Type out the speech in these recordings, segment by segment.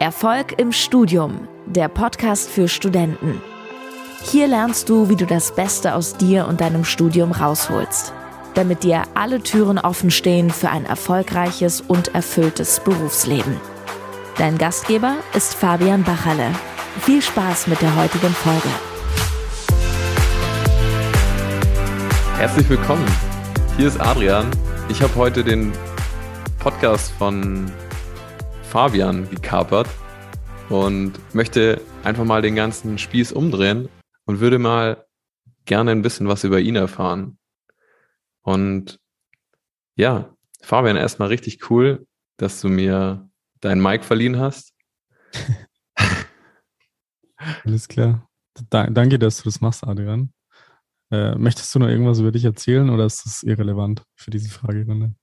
Erfolg im Studium, der Podcast für Studenten. Hier lernst du, wie du das Beste aus dir und deinem Studium rausholst, damit dir alle Türen offen stehen für ein erfolgreiches und erfülltes Berufsleben. Dein Gastgeber ist Fabian Bachalle. Viel Spaß mit der heutigen Folge. Herzlich willkommen. Hier ist Adrian. Ich habe heute den Podcast von Fabian gekapert und möchte einfach mal den ganzen Spieß umdrehen und würde mal gerne ein bisschen was über ihn erfahren. Und ja, Fabian, erstmal richtig cool, dass du mir dein Mic verliehen hast. Alles klar. Da, danke, dass du das machst, Adrian. Äh, möchtest du noch irgendwas über dich erzählen oder ist das irrelevant für diese Fragerunde?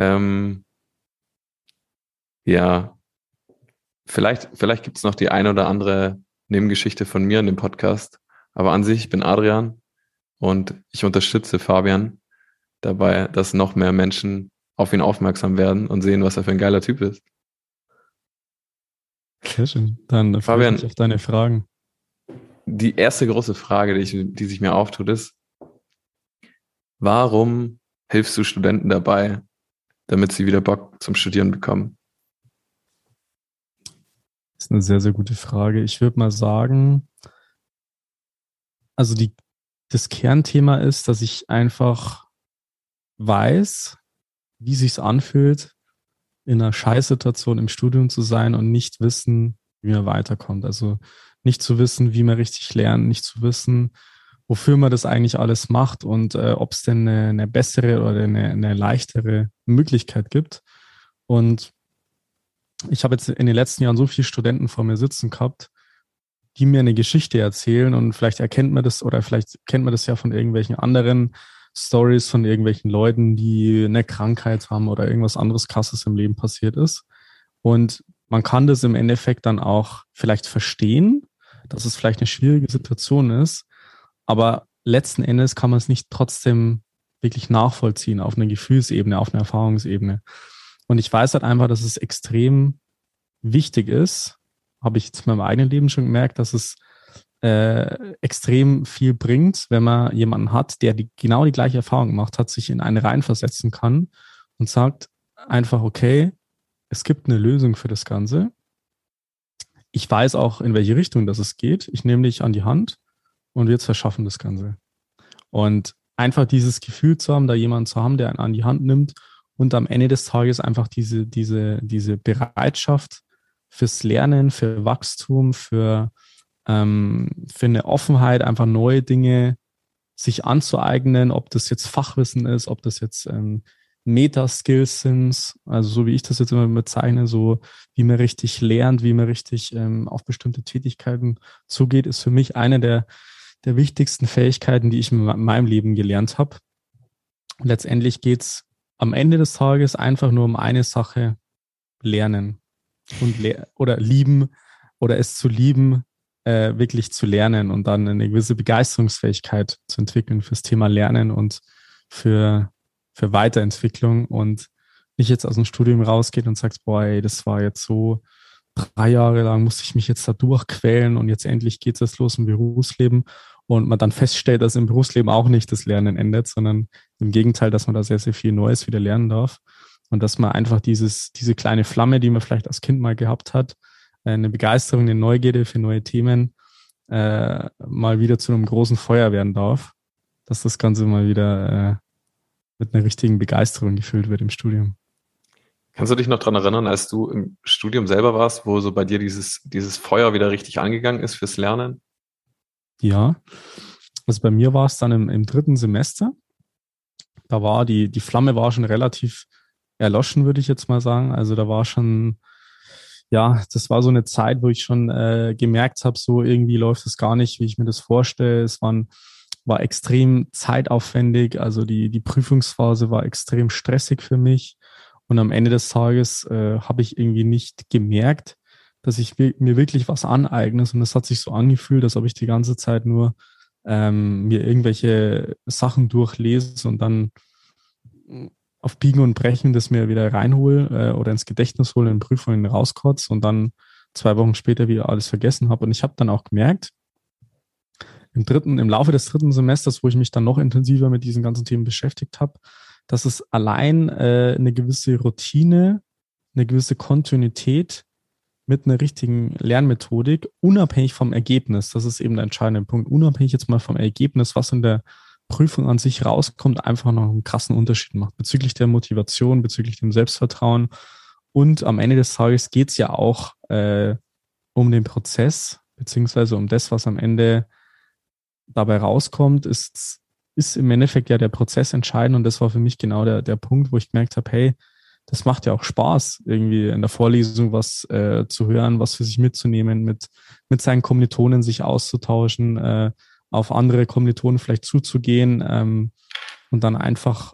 Ähm, ja, vielleicht, vielleicht gibt es noch die eine oder andere Nebengeschichte von mir in dem Podcast. Aber an sich, ich bin Adrian und ich unterstütze Fabian dabei, dass noch mehr Menschen auf ihn aufmerksam werden und sehen, was er für ein geiler Typ ist. Sehr schön. Dann Fabian, ich auf deine Fragen. Die erste große Frage, die, ich, die sich mir auftut, ist, warum hilfst du Studenten dabei, damit sie wieder Bock zum Studieren bekommen? Das ist eine sehr, sehr gute Frage. Ich würde mal sagen, also die, das Kernthema ist, dass ich einfach weiß, wie sich's anfühlt, in einer Scheißsituation im Studium zu sein und nicht wissen, wie man weiterkommt. Also nicht zu wissen, wie man richtig lernt, nicht zu wissen, wofür man das eigentlich alles macht und äh, ob es denn eine, eine, bessere oder eine, eine leichtere Möglichkeit gibt. Und ich habe jetzt in den letzten Jahren so viele Studenten vor mir sitzen gehabt, die mir eine Geschichte erzählen und vielleicht erkennt man das oder vielleicht kennt man das ja von irgendwelchen anderen Stories von irgendwelchen Leuten, die eine Krankheit haben oder irgendwas anderes krasses im Leben passiert ist. Und man kann das im Endeffekt dann auch vielleicht verstehen, dass es vielleicht eine schwierige Situation ist, aber letzten Endes kann man es nicht trotzdem wirklich nachvollziehen auf einer Gefühlsebene, auf einer Erfahrungsebene. Und ich weiß halt einfach, dass es extrem wichtig ist, habe ich jetzt in meinem eigenen Leben schon gemerkt, dass es äh, extrem viel bringt, wenn man jemanden hat, der die, genau die gleiche Erfahrung gemacht hat, sich in eine reinversetzen kann und sagt einfach, okay, es gibt eine Lösung für das Ganze. Ich weiß auch, in welche Richtung das es geht. Ich nehme dich an die Hand und wir verschaffen das Ganze. Und einfach dieses Gefühl zu haben, da jemanden zu haben, der einen an die Hand nimmt und am Ende des Tages einfach diese, diese, diese Bereitschaft fürs Lernen, für Wachstum, für, ähm, für eine Offenheit, einfach neue Dinge sich anzueignen, ob das jetzt Fachwissen ist, ob das jetzt ähm, Meta-Skills sind, also so wie ich das jetzt immer bezeichne, so wie man richtig lernt, wie man richtig ähm, auf bestimmte Tätigkeiten zugeht, ist für mich eine der, der wichtigsten Fähigkeiten, die ich in meinem Leben gelernt habe. letztendlich geht's am Ende des Tages einfach nur um eine Sache lernen und le oder lieben oder es zu lieben, äh, wirklich zu lernen und dann eine gewisse Begeisterungsfähigkeit zu entwickeln fürs Thema Lernen und für, für Weiterentwicklung. Und nicht jetzt aus dem Studium rausgeht und sagst, boah, ey, das war jetzt so, drei Jahre lang musste ich mich jetzt da durchquälen und jetzt endlich geht es los im Berufsleben und man dann feststellt, dass im Berufsleben auch nicht das Lernen endet, sondern im Gegenteil, dass man da sehr, sehr viel Neues wieder lernen darf und dass man einfach dieses, diese kleine Flamme, die man vielleicht als Kind mal gehabt hat, äh, eine Begeisterung, eine Neugierde für neue Themen, äh, mal wieder zu einem großen Feuer werden darf, dass das Ganze mal wieder äh, mit einer richtigen Begeisterung gefüllt wird im Studium. Kannst du dich noch dran erinnern, als du im Studium selber warst, wo so bei dir dieses, dieses Feuer wieder richtig angegangen ist fürs Lernen? Ja, also bei mir war es dann im, im dritten Semester. Da war die, die Flamme war schon relativ erloschen, würde ich jetzt mal sagen. Also da war schon, ja, das war so eine Zeit, wo ich schon äh, gemerkt habe, so irgendwie läuft es gar nicht, wie ich mir das vorstelle. Es waren, war extrem zeitaufwendig, also die, die Prüfungsphase war extrem stressig für mich. Und am Ende des Tages äh, habe ich irgendwie nicht gemerkt, dass ich mir wirklich was aneigne. Und es hat sich so angefühlt, als ob ich die ganze Zeit nur ähm, mir irgendwelche Sachen durchlese und dann auf Biegen und Brechen das mir wieder reinhole äh, oder ins Gedächtnis hole, in Prüfungen rauskotze und dann zwei Wochen später wieder alles vergessen habe. Und ich habe dann auch gemerkt, im dritten, im Laufe des dritten Semesters, wo ich mich dann noch intensiver mit diesen ganzen Themen beschäftigt habe, dass es allein äh, eine gewisse Routine, eine gewisse Kontinuität mit einer richtigen Lernmethodik, unabhängig vom Ergebnis, das ist eben der entscheidende Punkt, unabhängig jetzt mal vom Ergebnis, was in der Prüfung an sich rauskommt, einfach noch einen krassen Unterschied macht bezüglich der Motivation, bezüglich dem Selbstvertrauen. Und am Ende des Tages geht es ja auch äh, um den Prozess, beziehungsweise um das, was am Ende dabei rauskommt, ist, ist im Endeffekt ja der Prozess entscheidend. Und das war für mich genau der, der Punkt, wo ich gemerkt habe, hey, das macht ja auch Spaß, irgendwie in der Vorlesung was äh, zu hören, was für sich mitzunehmen, mit, mit seinen Kommilitonen sich auszutauschen, äh, auf andere Kommilitonen vielleicht zuzugehen ähm, und dann einfach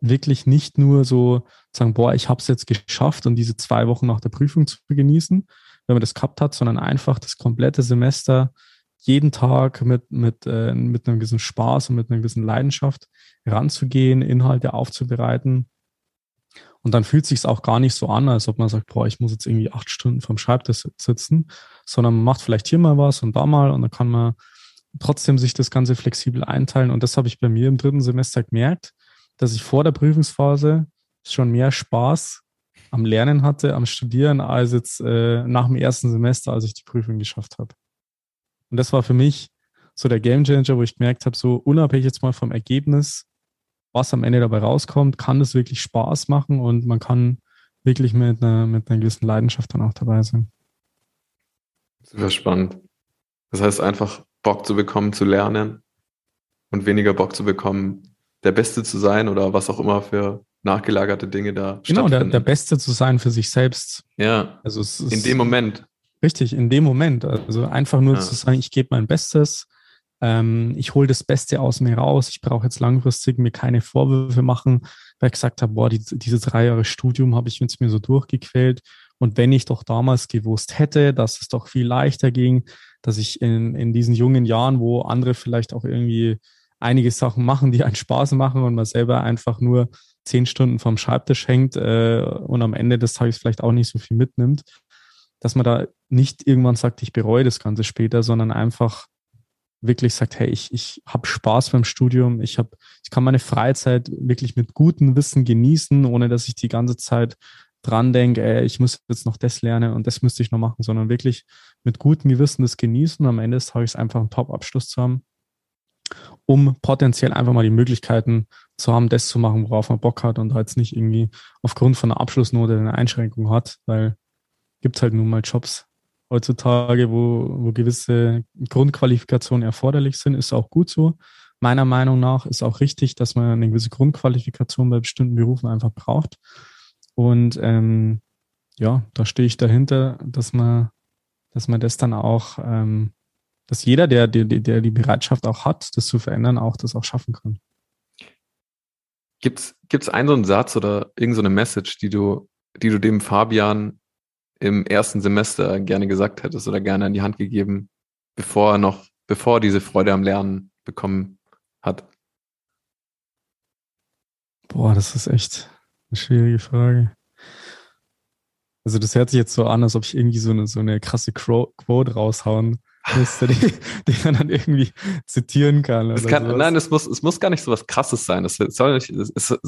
wirklich nicht nur so sagen, boah, ich habe es jetzt geschafft und diese zwei Wochen nach der Prüfung zu genießen, wenn man das gehabt hat, sondern einfach das komplette Semester jeden Tag mit, mit, äh, mit einem gewissen Spaß und mit einer gewissen Leidenschaft ranzugehen, Inhalte aufzubereiten. Und dann fühlt sich auch gar nicht so an, als ob man sagt, boah, ich muss jetzt irgendwie acht Stunden vom Schreibtisch sitzen, sondern man macht vielleicht hier mal was und da mal und dann kann man trotzdem sich das Ganze flexibel einteilen. Und das habe ich bei mir im dritten Semester gemerkt, dass ich vor der Prüfungsphase schon mehr Spaß am Lernen hatte, am Studieren, als jetzt äh, nach dem ersten Semester, als ich die Prüfung geschafft habe. Und das war für mich so der Game Changer, wo ich gemerkt habe, so unabhängig jetzt mal vom Ergebnis, was am Ende dabei rauskommt, kann das wirklich Spaß machen und man kann wirklich mit einer, mit einer gewissen Leidenschaft dann auch dabei sein. Super spannend. Das heißt einfach Bock zu bekommen, zu lernen und weniger Bock zu bekommen, der Beste zu sein oder was auch immer für nachgelagerte Dinge da Genau, der, der Beste zu sein für sich selbst. Ja. Also es ist, in dem Moment. Richtig, in dem Moment. Also einfach nur ja. zu sagen, ich gebe mein Bestes, ähm, ich hole das Beste aus mir raus, ich brauche jetzt langfristig mir keine Vorwürfe machen, weil ich gesagt habe, boah, die, diese drei Jahre Studium habe ich jetzt mir so durchgequält. Und wenn ich doch damals gewusst hätte, dass es doch viel leichter ging, dass ich in, in diesen jungen Jahren, wo andere vielleicht auch irgendwie einige Sachen machen, die einen Spaß machen und man selber einfach nur zehn Stunden vom Schreibtisch hängt äh, und am Ende des Tages vielleicht auch nicht so viel mitnimmt, dass man da nicht irgendwann sagt, ich bereue das Ganze später, sondern einfach wirklich sagt, hey, ich, ich habe Spaß beim Studium, ich, hab, ich kann meine Freizeit wirklich mit gutem Wissen genießen, ohne dass ich die ganze Zeit dran denke, ey, ich muss jetzt noch das lernen und das müsste ich noch machen, sondern wirklich mit gutem Gewissen das genießen. Am Ende des Tages einfach einen Top-Abschluss zu haben, um potenziell einfach mal die Möglichkeiten zu haben, das zu machen, worauf man Bock hat und jetzt nicht irgendwie aufgrund von einer Abschlussnote eine Einschränkung hat, weil gibt halt nun mal Jobs heutzutage, wo, wo gewisse Grundqualifikationen erforderlich sind, ist auch gut so. Meiner Meinung nach ist auch richtig, dass man eine gewisse Grundqualifikation bei bestimmten Berufen einfach braucht. Und ähm, ja, da stehe ich dahinter, dass man, dass man das dann auch, ähm, dass jeder, der, der, der die Bereitschaft auch hat, das zu verändern, auch das auch schaffen kann. Gibt es einen so einen Satz oder irgendeine so Message, die du, die du dem Fabian im ersten Semester gerne gesagt hättest oder gerne an die Hand gegeben, bevor er noch, bevor er diese Freude am Lernen bekommen hat? Boah, das ist echt eine schwierige Frage. Also das hört sich jetzt so an, als ob ich irgendwie so eine, so eine krasse Quote raushauen müsste, die, die man dann irgendwie zitieren kann. Es kann nein, es muss, es muss gar nicht so was Krasses sein. Es, soll nicht, es, es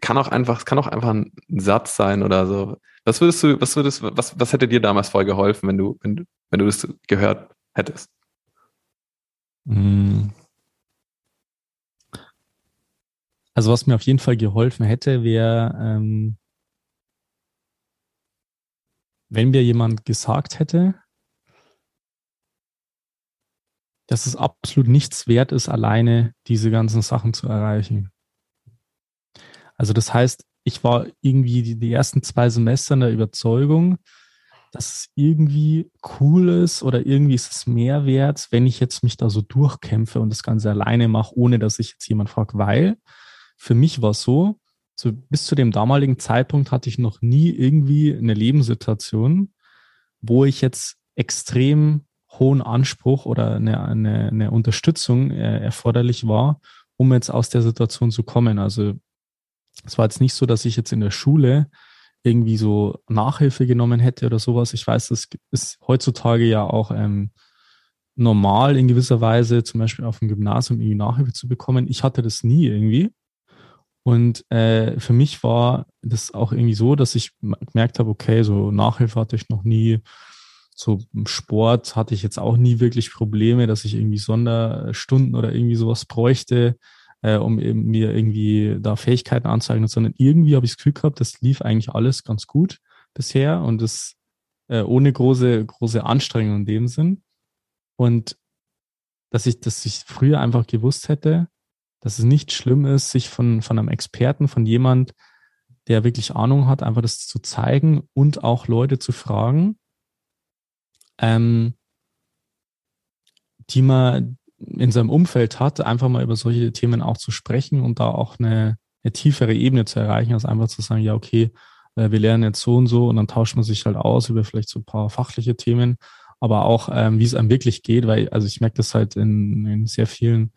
kann auch einfach, es kann auch einfach ein Satz sein oder so. Was würdest du, was würdest, was, was hätte dir damals voll geholfen, wenn du, wenn wenn du das gehört hättest? Hm. Also was mir auf jeden Fall geholfen hätte, wäre, ähm, wenn mir jemand gesagt hätte, dass es absolut nichts wert ist, alleine diese ganzen Sachen zu erreichen. Also das heißt, ich war irgendwie die, die ersten zwei Semester in der Überzeugung, dass es irgendwie cool ist oder irgendwie ist es mehr wert, wenn ich jetzt mich da so durchkämpfe und das Ganze alleine mache, ohne dass ich jetzt jemand fragt, weil für mich war es so, so bis zu dem damaligen Zeitpunkt hatte ich noch nie irgendwie eine Lebenssituation, wo ich jetzt extrem hohen Anspruch oder eine, eine, eine Unterstützung äh, erforderlich war, um jetzt aus der Situation zu kommen. Also es war jetzt nicht so, dass ich jetzt in der Schule irgendwie so Nachhilfe genommen hätte oder sowas. Ich weiß, das ist heutzutage ja auch ähm, normal in gewisser Weise, zum Beispiel auf dem Gymnasium irgendwie Nachhilfe zu bekommen. Ich hatte das nie irgendwie. Und äh, für mich war das auch irgendwie so, dass ich gemerkt habe, okay, so Nachhilfe hatte ich noch nie. So im Sport hatte ich jetzt auch nie wirklich Probleme, dass ich irgendwie Sonderstunden oder irgendwie sowas bräuchte, äh, um eben mir irgendwie da Fähigkeiten anzeigen, sondern irgendwie habe ich das Gefühl gehabt, das lief eigentlich alles ganz gut bisher und das äh, ohne große, große Anstrengung in dem Sinn. Und dass ich, dass ich früher einfach gewusst hätte, dass es nicht schlimm ist, sich von, von einem Experten, von jemand, der wirklich Ahnung hat, einfach das zu zeigen und auch Leute zu fragen, ähm, die man in seinem Umfeld hat, einfach mal über solche Themen auch zu sprechen und da auch eine, eine tiefere Ebene zu erreichen, als einfach zu sagen, ja, okay, äh, wir lernen jetzt so und so und dann tauscht man sich halt aus über vielleicht so ein paar fachliche Themen. Aber auch, ähm, wie es einem wirklich geht, weil, also ich merke das halt in, in sehr vielen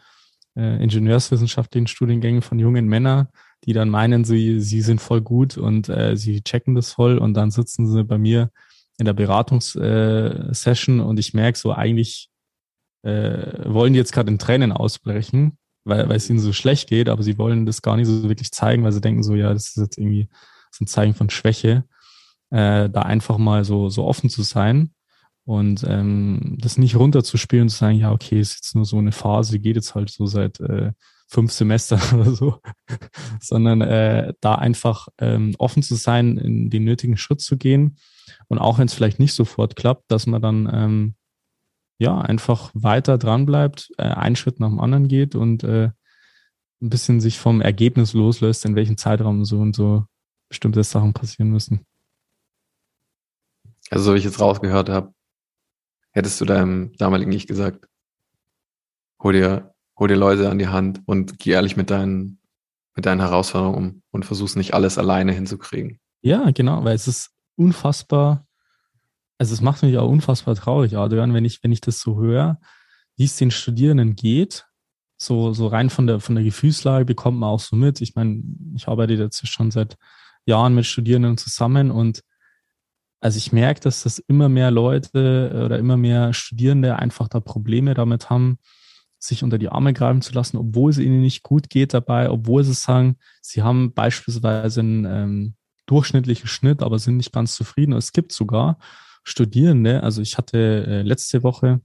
äh, ingenieurswissenschaftlichen Studiengängen von jungen Männern, die dann meinen, sie, sie sind voll gut und äh, sie checken das voll und dann sitzen sie bei mir in der Beratungssession äh, und ich merke so, eigentlich äh, wollen die jetzt gerade in Tränen ausbrechen, weil, weil es ihnen so schlecht geht, aber sie wollen das gar nicht so wirklich zeigen, weil sie denken so, ja, das ist jetzt irgendwie so ein Zeichen von Schwäche, äh, da einfach mal so, so offen zu sein. Und ähm, das nicht runterzuspielen und zu sagen, ja, okay, ist jetzt nur so eine Phase, geht jetzt halt so seit äh, fünf Semestern oder so, sondern äh, da einfach ähm, offen zu sein, in den nötigen Schritt zu gehen. Und auch wenn es vielleicht nicht sofort klappt, dass man dann ähm, ja einfach weiter dran bleibt, äh, einen Schritt nach dem anderen geht und äh, ein bisschen sich vom Ergebnis loslöst, in welchem Zeitraum so und so bestimmte Sachen passieren müssen. Also, so wie ich jetzt rausgehört habe, hättest du deinem damaligen Ich gesagt, hol dir, hol dir Leute an die Hand und geh ehrlich mit deinen, mit deinen Herausforderungen um und versuch's nicht alles alleine hinzukriegen. Ja, genau, weil es ist unfassbar, also es macht mich auch unfassbar traurig, Adrian, wenn ich, wenn ich das so höre, wie es den Studierenden geht, so, so rein von der, von der Gefühlslage bekommt man auch so mit. Ich meine, ich arbeite jetzt schon seit Jahren mit Studierenden zusammen und also ich merke, dass das immer mehr Leute oder immer mehr Studierende einfach da Probleme damit haben, sich unter die Arme greifen zu lassen, obwohl es ihnen nicht gut geht dabei, obwohl sie sagen, sie haben beispielsweise einen ähm, durchschnittlichen Schnitt, aber sind nicht ganz zufrieden. Es gibt sogar Studierende, also ich hatte äh, letzte Woche,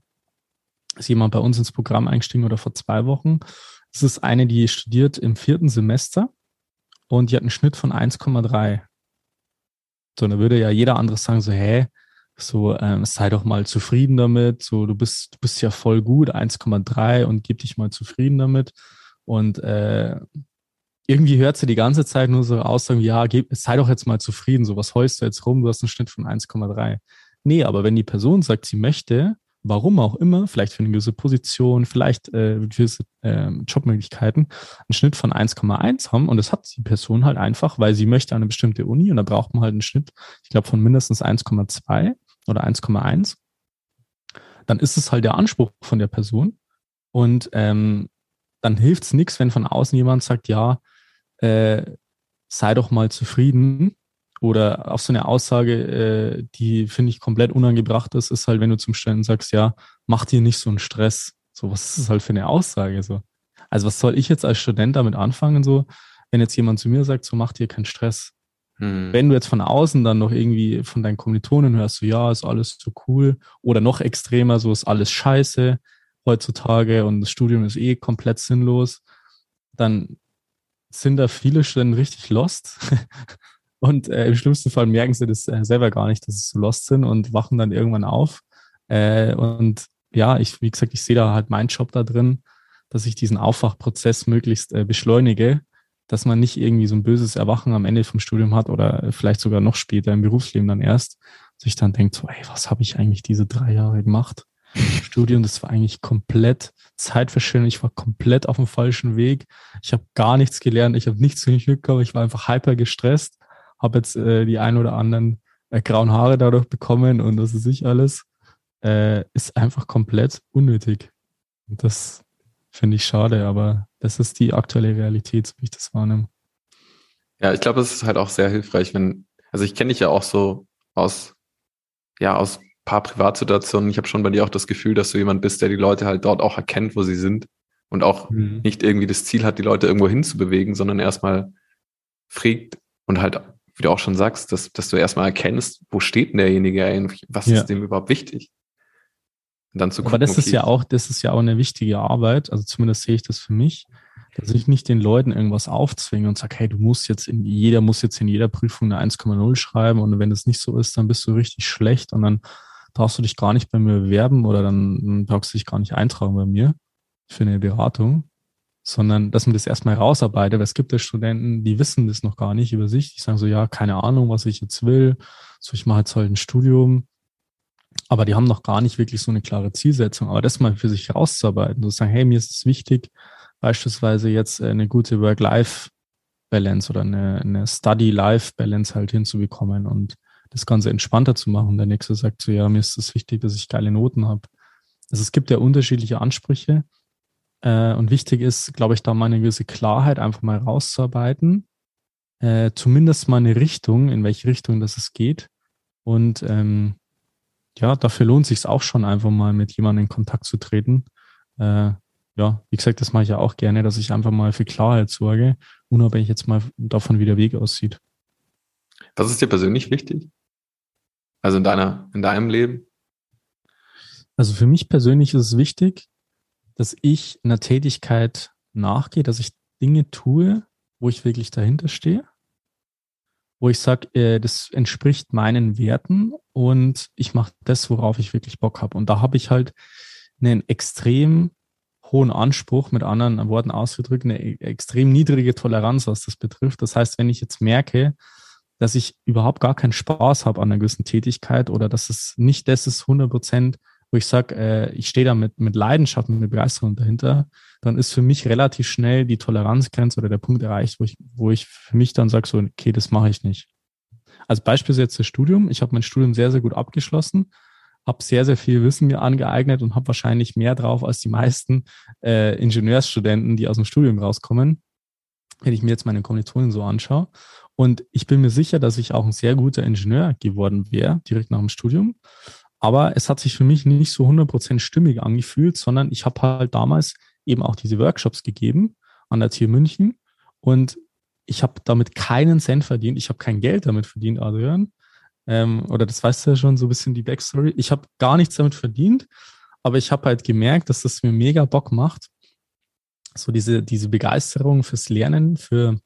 ist jemand bei uns ins Programm eingestiegen oder vor zwei Wochen. Es ist eine, die studiert im vierten Semester und die hat einen Schnitt von 1,3. So, dann würde ja jeder andere sagen, so, hä, so, ähm, sei doch mal zufrieden damit, so, du bist, du bist ja voll gut, 1,3 und gib dich mal zufrieden damit. Und äh, irgendwie hört sie die ganze Zeit nur so Aussagen, ja, gib, sei doch jetzt mal zufrieden, so, was heust du jetzt rum, du hast einen Schnitt von 1,3. Nee, aber wenn die Person sagt, sie möchte, warum auch immer, vielleicht für eine gewisse Position, vielleicht äh, gewisse äh, Jobmöglichkeiten, einen Schnitt von 1,1 haben und das hat die Person halt einfach, weil sie möchte eine bestimmte Uni und da braucht man halt einen Schnitt, ich glaube, von mindestens 1,2 oder 1,1, dann ist es halt der Anspruch von der Person und ähm, dann hilft es nichts, wenn von außen jemand sagt, ja, äh, sei doch mal zufrieden, oder auch so eine Aussage, äh, die finde ich komplett unangebracht ist, ist halt, wenn du zum Studenten sagst, ja, mach dir nicht so einen Stress. So, was ist das halt für eine Aussage? So? Also, was soll ich jetzt als Student damit anfangen, so, wenn jetzt jemand zu mir sagt, so mach dir keinen Stress. Hm. Wenn du jetzt von außen dann noch irgendwie von deinen Kommilitonen hörst, so ja, ist alles so cool, oder noch extremer, so ist alles scheiße heutzutage und das Studium ist eh komplett sinnlos, dann sind da viele Studenten richtig lost Und äh, im schlimmsten Fall merken sie das äh, selber gar nicht, dass sie so lost sind und wachen dann irgendwann auf. Äh, und ja, ich, wie gesagt, ich sehe da halt meinen Job da drin, dass ich diesen Aufwachprozess möglichst äh, beschleunige, dass man nicht irgendwie so ein böses Erwachen am Ende vom Studium hat oder vielleicht sogar noch später im Berufsleben dann erst, sich dann denkt so, ey, was habe ich eigentlich diese drei Jahre gemacht? Studium, das war eigentlich komplett Zeitverschwendung. Ich war komplett auf dem falschen Weg. Ich habe gar nichts gelernt. Ich habe nichts mitbekommen. Ich war einfach hyper gestresst habe jetzt äh, die ein oder anderen äh, grauen Haare dadurch bekommen und das ist ich alles, äh, ist einfach komplett unnötig. Und das finde ich schade, aber das ist die aktuelle Realität, so wie ich das wahrnehme. Ja, ich glaube, es ist halt auch sehr hilfreich, wenn, Also ich kenne dich ja auch so aus, ja, aus paar Privatsituationen. Ich habe schon bei dir auch das Gefühl, dass du jemand bist, der die Leute halt dort auch erkennt, wo sie sind und auch mhm. nicht irgendwie das Ziel hat, die Leute irgendwo hinzubewegen, sondern erstmal fragt und halt, wie du auch schon sagst, dass, dass du erstmal erkennst, wo steht denn derjenige eigentlich, was ja. ist dem überhaupt wichtig? Und dann zu gucken, Aber das ist ja auch, das ist ja auch eine wichtige Arbeit, also zumindest sehe ich das für mich, dass ich nicht den Leuten irgendwas aufzwinge und sage, hey, du musst jetzt in jeder muss jetzt in jeder Prüfung eine 1,0 schreiben und wenn das nicht so ist, dann bist du richtig schlecht und dann darfst du dich gar nicht bei mir bewerben oder dann, brauchst du dich gar nicht eintragen bei mir für eine Beratung, sondern dass man das erstmal rausarbeitet, weil es gibt ja Studenten, die wissen das noch gar nicht über sich, die sagen so, ja, keine Ahnung, was ich jetzt will, so ich mache jetzt halt ein Studium, aber die haben noch gar nicht wirklich so eine klare Zielsetzung, aber das mal für sich rauszuarbeiten, so sagen, hey, mir ist es wichtig, beispielsweise jetzt eine gute Work-Life-Balance oder eine, eine Study-Life-Balance halt hinzubekommen und das Ganze entspannter zu machen. Der nächste sagt so, ja, mir ist es wichtig, dass ich geile Noten habe. Also es gibt ja unterschiedliche Ansprüche äh, und wichtig ist, glaube ich, da mal eine gewisse Klarheit einfach mal rauszuarbeiten, äh, zumindest mal eine Richtung, in welche Richtung das es geht und ähm, ja, dafür lohnt sich auch schon einfach mal mit jemandem in Kontakt zu treten. Äh, ja, wie gesagt, das mache ich ja auch gerne, dass ich einfach mal für Klarheit sorge, unabhängig jetzt mal davon, wie der Weg aussieht. Was ist dir persönlich wichtig? Also in deiner, in deinem Leben? Also für mich persönlich ist es wichtig, dass ich einer Tätigkeit nachgehe, dass ich Dinge tue, wo ich wirklich dahinter stehe, wo ich sage, äh, das entspricht meinen Werten und ich mache das, worauf ich wirklich Bock habe. Und da habe ich halt einen extrem hohen Anspruch, mit anderen Worten ausgedrückt, eine e-, extrem niedrige Toleranz, was das betrifft. Das heißt, wenn ich jetzt merke, dass ich überhaupt gar keinen Spaß habe an einer gewissen Tätigkeit oder dass es nicht das ist 100 Prozent, wo ich sage, äh, ich stehe da mit, mit Leidenschaft, mit Begeisterung dahinter, dann ist für mich relativ schnell die Toleranzgrenze oder der Punkt erreicht, wo ich, wo ich für mich dann sage, so, okay, das mache ich nicht. Als Beispiel jetzt das Studium. Ich habe mein Studium sehr, sehr gut abgeschlossen, habe sehr, sehr viel Wissen mir angeeignet und habe wahrscheinlich mehr drauf als die meisten äh, Ingenieursstudenten, die aus dem Studium rauskommen, wenn ich mir jetzt meine Kommilitonen so anschaue. Und ich bin mir sicher, dass ich auch ein sehr guter Ingenieur geworden wäre, direkt nach dem Studium. Aber es hat sich für mich nicht so 100% stimmig angefühlt, sondern ich habe halt damals eben auch diese Workshops gegeben an der TU München und ich habe damit keinen Cent verdient. Ich habe kein Geld damit verdient, Adrian. Ähm, oder das weißt du ja schon so ein bisschen die Backstory. Ich habe gar nichts damit verdient, aber ich habe halt gemerkt, dass das mir mega Bock macht. So diese, diese Begeisterung fürs Lernen, für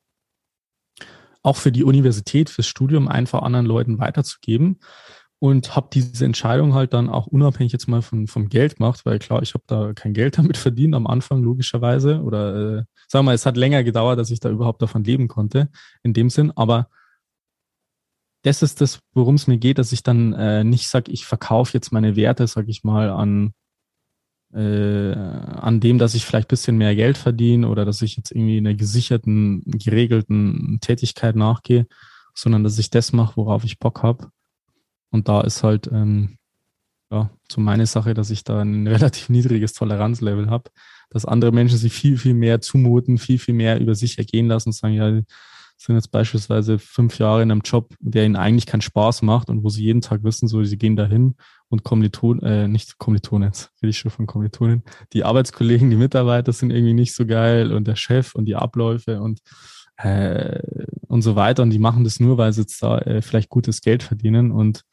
auch für die Universität, fürs Studium einfach anderen Leuten weiterzugeben. Und habe diese Entscheidung halt dann auch unabhängig jetzt mal von, vom Geld gemacht, weil klar, ich habe da kein Geld damit verdient am Anfang, logischerweise. Oder äh, sagen wir mal, es hat länger gedauert, dass ich da überhaupt davon leben konnte, in dem Sinn. Aber das ist das, worum es mir geht, dass ich dann äh, nicht sage, ich verkaufe jetzt meine Werte, sag ich mal, an äh, an dem, dass ich vielleicht bisschen mehr Geld verdiene oder dass ich jetzt irgendwie in einer gesicherten, geregelten Tätigkeit nachgehe, sondern dass ich das mache, worauf ich Bock habe. Und da ist halt ähm, ja, so meine Sache, dass ich da ein relativ niedriges Toleranzlevel habe, dass andere Menschen sich viel, viel mehr zumuten, viel, viel mehr über sich ergehen lassen und sagen, ja, sind jetzt beispielsweise fünf Jahre in einem Job, der ihnen eigentlich keinen Spaß macht und wo sie jeden Tag wissen, so sie gehen dahin und Kommilitonen, äh, nicht Kommilitonen, jetzt rede ich schon von Kommilitonen, die Arbeitskollegen, die Mitarbeiter sind irgendwie nicht so geil und der Chef und die Abläufe und äh, und so weiter. Und die machen das nur, weil sie jetzt da äh, vielleicht gutes Geld verdienen. Und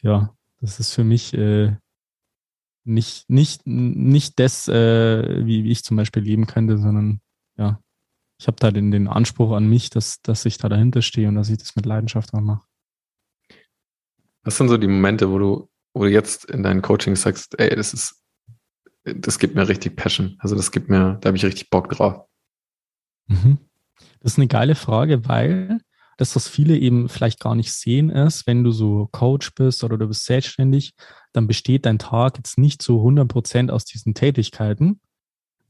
ja, das ist für mich äh, nicht, nicht, nicht das, äh, wie, wie ich zum Beispiel leben könnte, sondern ja, ich habe da den, den Anspruch an mich, dass, dass ich da dahinter stehe und dass ich das mit Leidenschaft auch mache. Was sind so die Momente, wo du, wo du jetzt in deinen Coaching sagst, ey, das ist, das gibt mir richtig Passion. Also das gibt mir, da habe ich richtig Bock drauf. Mhm. Das ist eine geile Frage, weil das, was viele eben vielleicht gar nicht sehen, ist, wenn du so Coach bist oder du bist selbstständig, dann besteht dein Tag jetzt nicht zu 100 Prozent aus diesen Tätigkeiten,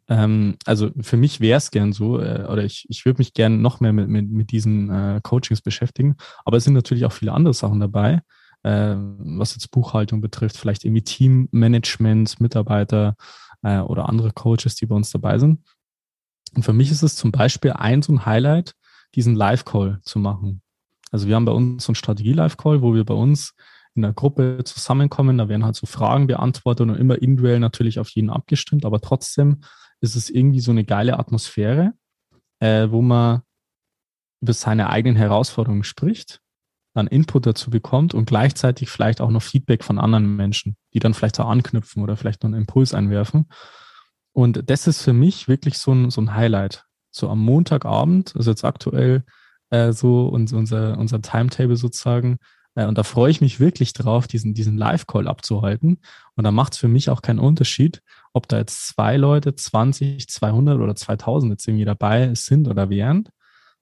ähm, also für mich wäre es gern so, äh, oder ich, ich würde mich gern noch mehr mit, mit, mit diesen äh, Coachings beschäftigen. Aber es sind natürlich auch viele andere Sachen dabei, äh, was jetzt Buchhaltung betrifft, vielleicht irgendwie Teammanagement, Mitarbeiter äh, oder andere Coaches, die bei uns dabei sind. Und für mich ist es zum Beispiel ein so ein Highlight, diesen Live-Call zu machen. Also wir haben bei uns so einen Strategie-Live-Call, wo wir bei uns in der Gruppe zusammenkommen. Da werden halt so Fragen beantwortet und immer individuell natürlich auf jeden abgestimmt, aber trotzdem ist es irgendwie so eine geile Atmosphäre, äh, wo man über seine eigenen Herausforderungen spricht, dann Input dazu bekommt und gleichzeitig vielleicht auch noch Feedback von anderen Menschen, die dann vielleicht auch anknüpfen oder vielleicht noch einen Impuls einwerfen. Und das ist für mich wirklich so ein, so ein Highlight. So am Montagabend, also jetzt aktuell äh, so und unser, unser Timetable sozusagen, äh, und da freue ich mich wirklich drauf, diesen, diesen Live-Call abzuhalten. Und da macht es für mich auch keinen Unterschied, ob da jetzt zwei Leute, 20, 200 oder 2000 jetzt irgendwie dabei sind oder wären,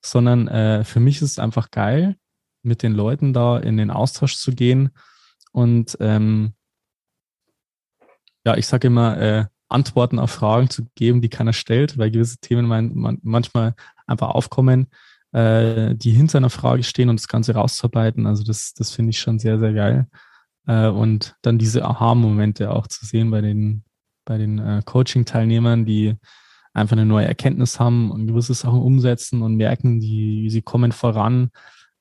sondern äh, für mich ist es einfach geil, mit den Leuten da in den Austausch zu gehen und ähm, ja, ich sage immer, äh, Antworten auf Fragen zu geben, die keiner stellt, weil gewisse Themen mein, man, manchmal einfach aufkommen, äh, die hinter einer Frage stehen und das Ganze rauszuarbeiten. Also das, das finde ich schon sehr, sehr geil. Äh, und dann diese Aha-Momente auch zu sehen bei den, bei den äh, Coaching-Teilnehmern, die einfach eine neue Erkenntnis haben und gewisse Sachen umsetzen und merken, die, sie kommen voran.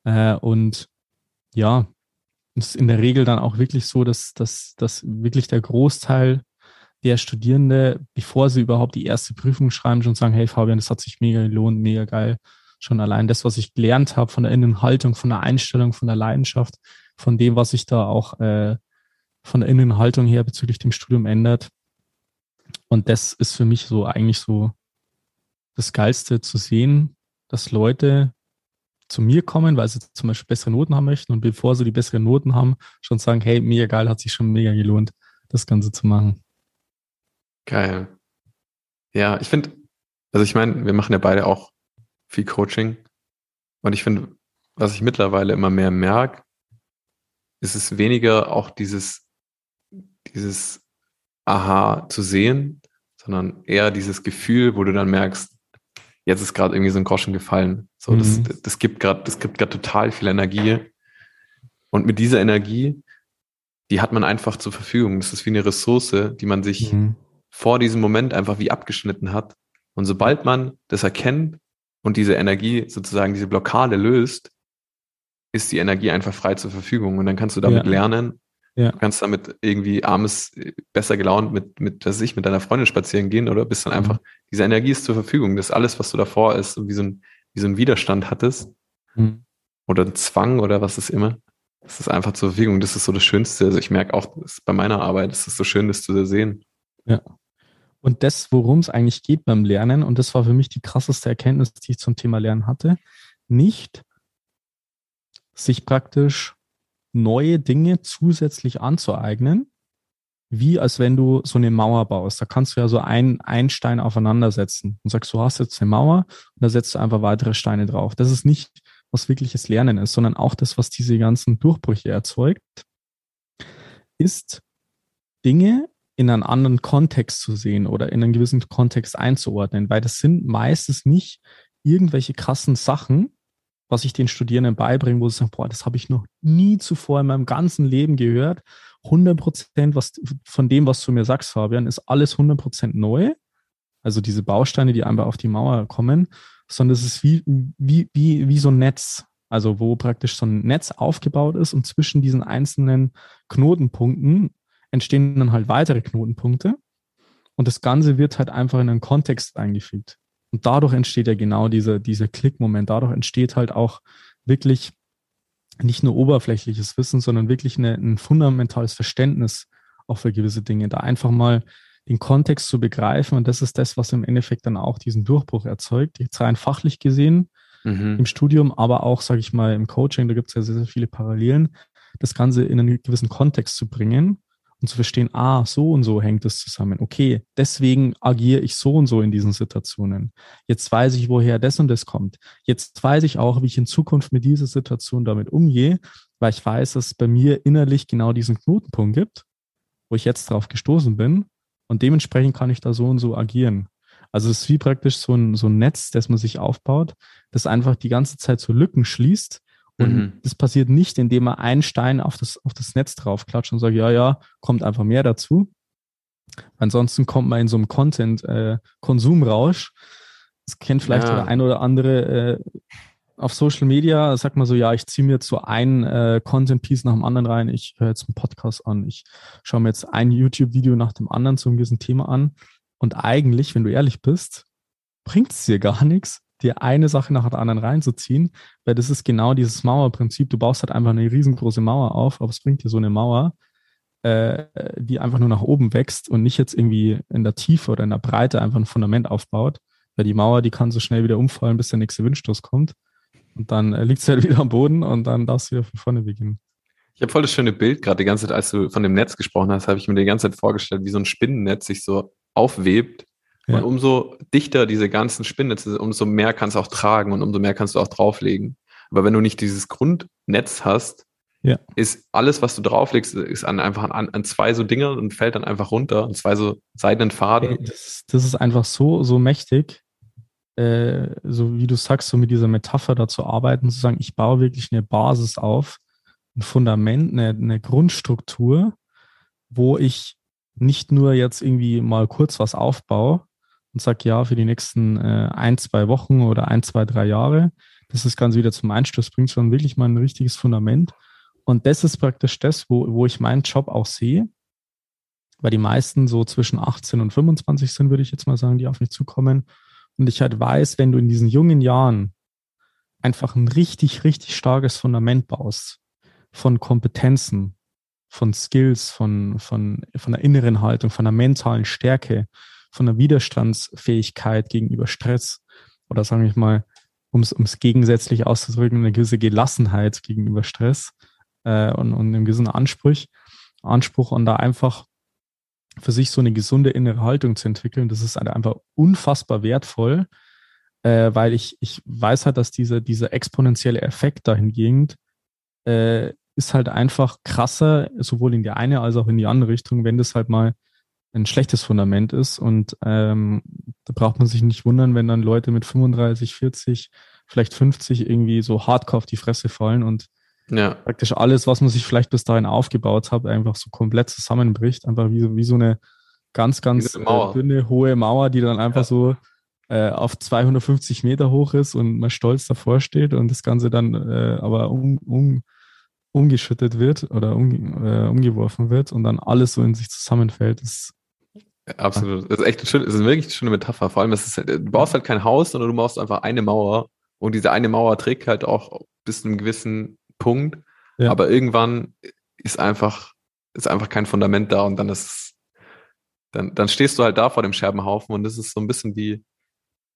Äh, und ja, es ist in der Regel dann auch wirklich so, dass, dass, dass wirklich der Großteil der Studierende, bevor sie überhaupt die erste Prüfung schreiben, schon sagen, hey Fabian, das hat sich mega gelohnt, mega geil schon allein das, was ich gelernt habe von der Innenhaltung, von der Einstellung, von der Leidenschaft, von dem, was sich da auch äh, von der Innenhaltung her bezüglich dem Studium ändert. Und das ist für mich so eigentlich so das Geilste zu sehen, dass Leute zu mir kommen, weil sie zum Beispiel bessere Noten haben möchten und bevor sie die besseren Noten haben, schon sagen, hey, mega geil, hat sich schon mega gelohnt, das Ganze zu machen. Geil. Ja, ich finde, also ich meine, wir machen ja beide auch viel Coaching. Und ich finde, was ich mittlerweile immer mehr merke, ist es weniger auch dieses, dieses Aha zu sehen, sondern eher dieses Gefühl, wo du dann merkst, jetzt ist gerade irgendwie so ein Groschen gefallen. So, mhm. das, das gibt gerade, das gibt gerade total viel Energie. Und mit dieser Energie, die hat man einfach zur Verfügung. Das ist wie eine Ressource, die man sich mhm. vor diesem Moment einfach wie abgeschnitten hat. Und sobald man das erkennt und diese Energie sozusagen diese Blockade löst, ist die Energie einfach frei zur Verfügung und dann kannst du damit ja. lernen. Ja. Du kannst damit irgendwie abends äh, besser gelaunt mit, mit, was ich, mit deiner Freundin spazieren gehen oder bist dann mhm. einfach, diese Energie ist zur Verfügung. Das ist alles, was du davor ist, wie so ein, wie so ein Widerstand hattest mhm. oder ein Zwang oder was ist immer. Das ist einfach zur Verfügung. Das ist so das Schönste. Also ich merke auch bei meiner Arbeit, es ist so schön, das zu sehen. Ja. Und das, worum es eigentlich geht beim Lernen, und das war für mich die krasseste Erkenntnis, die ich zum Thema Lernen hatte, nicht sich praktisch neue Dinge zusätzlich anzueignen, wie als wenn du so eine Mauer baust. Da kannst du ja so ein, ein Stein aufeinandersetzen und sagst, du hast jetzt eine Mauer und da setzt du einfach weitere Steine drauf. Das ist nicht, was wirkliches Lernen ist, sondern auch das, was diese ganzen Durchbrüche erzeugt, ist Dinge in einen anderen Kontext zu sehen oder in einen gewissen Kontext einzuordnen, weil das sind meistens nicht irgendwelche krassen Sachen, was ich den Studierenden beibringe, wo sie sagen, boah, das habe ich noch nie zuvor in meinem ganzen Leben gehört. 100 Prozent von dem, was du mir sagst, Fabian, ist alles 100 Prozent neu. Also diese Bausteine, die einfach auf die Mauer kommen, sondern es ist wie, wie, wie, wie so ein Netz. Also wo praktisch so ein Netz aufgebaut ist und zwischen diesen einzelnen Knotenpunkten entstehen dann halt weitere Knotenpunkte und das Ganze wird halt einfach in einen Kontext eingefügt. Und dadurch entsteht ja genau dieser, dieser Klickmoment. Dadurch entsteht halt auch wirklich nicht nur oberflächliches Wissen, sondern wirklich eine, ein fundamentales Verständnis auch für gewisse Dinge. Da einfach mal den Kontext zu begreifen. Und das ist das, was im Endeffekt dann auch diesen Durchbruch erzeugt. Jetzt rein fachlich gesehen mhm. im Studium, aber auch, sage ich mal, im Coaching, da gibt es ja sehr, sehr viele Parallelen, das Ganze in einen gewissen Kontext zu bringen und zu verstehen, ah, so und so hängt es zusammen. Okay, deswegen agiere ich so und so in diesen Situationen. Jetzt weiß ich, woher das und das kommt. Jetzt weiß ich auch, wie ich in Zukunft mit dieser Situation damit umgehe, weil ich weiß, dass es bei mir innerlich genau diesen Knotenpunkt gibt, wo ich jetzt drauf gestoßen bin. Und dementsprechend kann ich da so und so agieren. Also es ist wie praktisch so ein, so ein Netz, das man sich aufbaut, das einfach die ganze Zeit so Lücken schließt, und mhm. das passiert nicht, indem man einen Stein auf das, auf das Netz draufklatscht und sagt, ja, ja, kommt einfach mehr dazu. Ansonsten kommt man in so einem Content-Konsumrausch. Äh, das kennt vielleicht ja. der ein oder andere, äh, auf Social Media, sag mal so, ja, ich ziehe mir jetzt so ein äh, Content-Piece nach dem anderen rein, ich höre jetzt einen Podcast an, ich schaue mir jetzt ein YouTube-Video nach dem anderen zu einem gewissen Thema an. Und eigentlich, wenn du ehrlich bist, bringt es dir gar nichts, dir eine Sache nach der anderen reinzuziehen, weil das ist genau dieses Mauerprinzip. Du baust halt einfach eine riesengroße Mauer auf, aber es bringt dir so eine Mauer, äh, die einfach nur nach oben wächst und nicht jetzt irgendwie in der Tiefe oder in der Breite einfach ein Fundament aufbaut. Weil die Mauer, die kann so schnell wieder umfallen, bis der nächste Windstoß kommt. Und dann äh, liegt es halt wieder am Boden und dann darfst du wieder von vorne beginnen. Ich habe voll das schöne Bild gerade die ganze Zeit, als du von dem Netz gesprochen hast, habe ich mir die ganze Zeit vorgestellt, wie so ein Spinnennetz sich so aufwebt. Ja. Und umso dichter diese ganzen Spinnennetze, umso mehr kannst du auch tragen und umso mehr kannst du auch drauflegen. Aber wenn du nicht dieses Grundnetz hast, ja. ist alles, was du drauflegst, ist an, einfach an, an zwei so Dinger und fällt dann einfach runter, an zwei so seidenen Faden. Das, das ist einfach so, so mächtig. Äh, so wie du sagst, so mit dieser Metapher da zu arbeiten, zu sagen, ich baue wirklich eine Basis auf, ein Fundament, eine, eine Grundstruktur, wo ich nicht nur jetzt irgendwie mal kurz was aufbaue und sage, ja, für die nächsten äh, ein, zwei Wochen oder ein, zwei, drei Jahre, dass das Ganze wieder zum Einsturz bringt, sondern wirklich mal ein richtiges Fundament. Und das ist praktisch das, wo, wo ich meinen Job auch sehe, weil die meisten so zwischen 18 und 25 sind, würde ich jetzt mal sagen, die auf mich zukommen. Und ich halt weiß, wenn du in diesen jungen Jahren einfach ein richtig, richtig starkes Fundament baust von Kompetenzen, von Skills, von, von, von der inneren Haltung, von der mentalen Stärke, von der Widerstandsfähigkeit gegenüber Stress oder sagen wir mal, um es gegensätzlich auszudrücken, eine gewisse Gelassenheit gegenüber Stress äh, und, und einem gewissen Anspruch, Anspruch und da einfach für sich so eine gesunde innere Haltung zu entwickeln, das ist halt einfach unfassbar wertvoll, äh, weil ich, ich weiß halt, dass dieser, dieser exponentielle Effekt dahingehend äh, ist halt einfach krasser, sowohl in die eine als auch in die andere Richtung, wenn das halt mal ein schlechtes Fundament ist. Und ähm, da braucht man sich nicht wundern, wenn dann Leute mit 35, 40, vielleicht 50 irgendwie so hardcore auf die Fresse fallen und ja. praktisch alles, was man sich vielleicht bis dahin aufgebaut hat, einfach so komplett zusammenbricht. Einfach wie, wie so eine ganz, ganz äh, dünne, hohe Mauer, die dann einfach ja. so äh, auf 250 Meter hoch ist und man stolz davor steht und das Ganze dann äh, aber um, um, umgeschüttet wird oder um, äh, umgeworfen wird und dann alles so in sich zusammenfällt. Das Absolut. Das ist echt schön, das ist wirklich eine schöne Metapher. Vor allem, ist, du baust halt kein Haus, sondern du baust einfach eine Mauer. Und diese eine Mauer trägt halt auch bis zu einem gewissen Punkt. Ja. Aber irgendwann ist einfach, ist einfach kein Fundament da und dann ist, dann, dann stehst du halt da vor dem Scherbenhaufen und das ist so ein bisschen wie,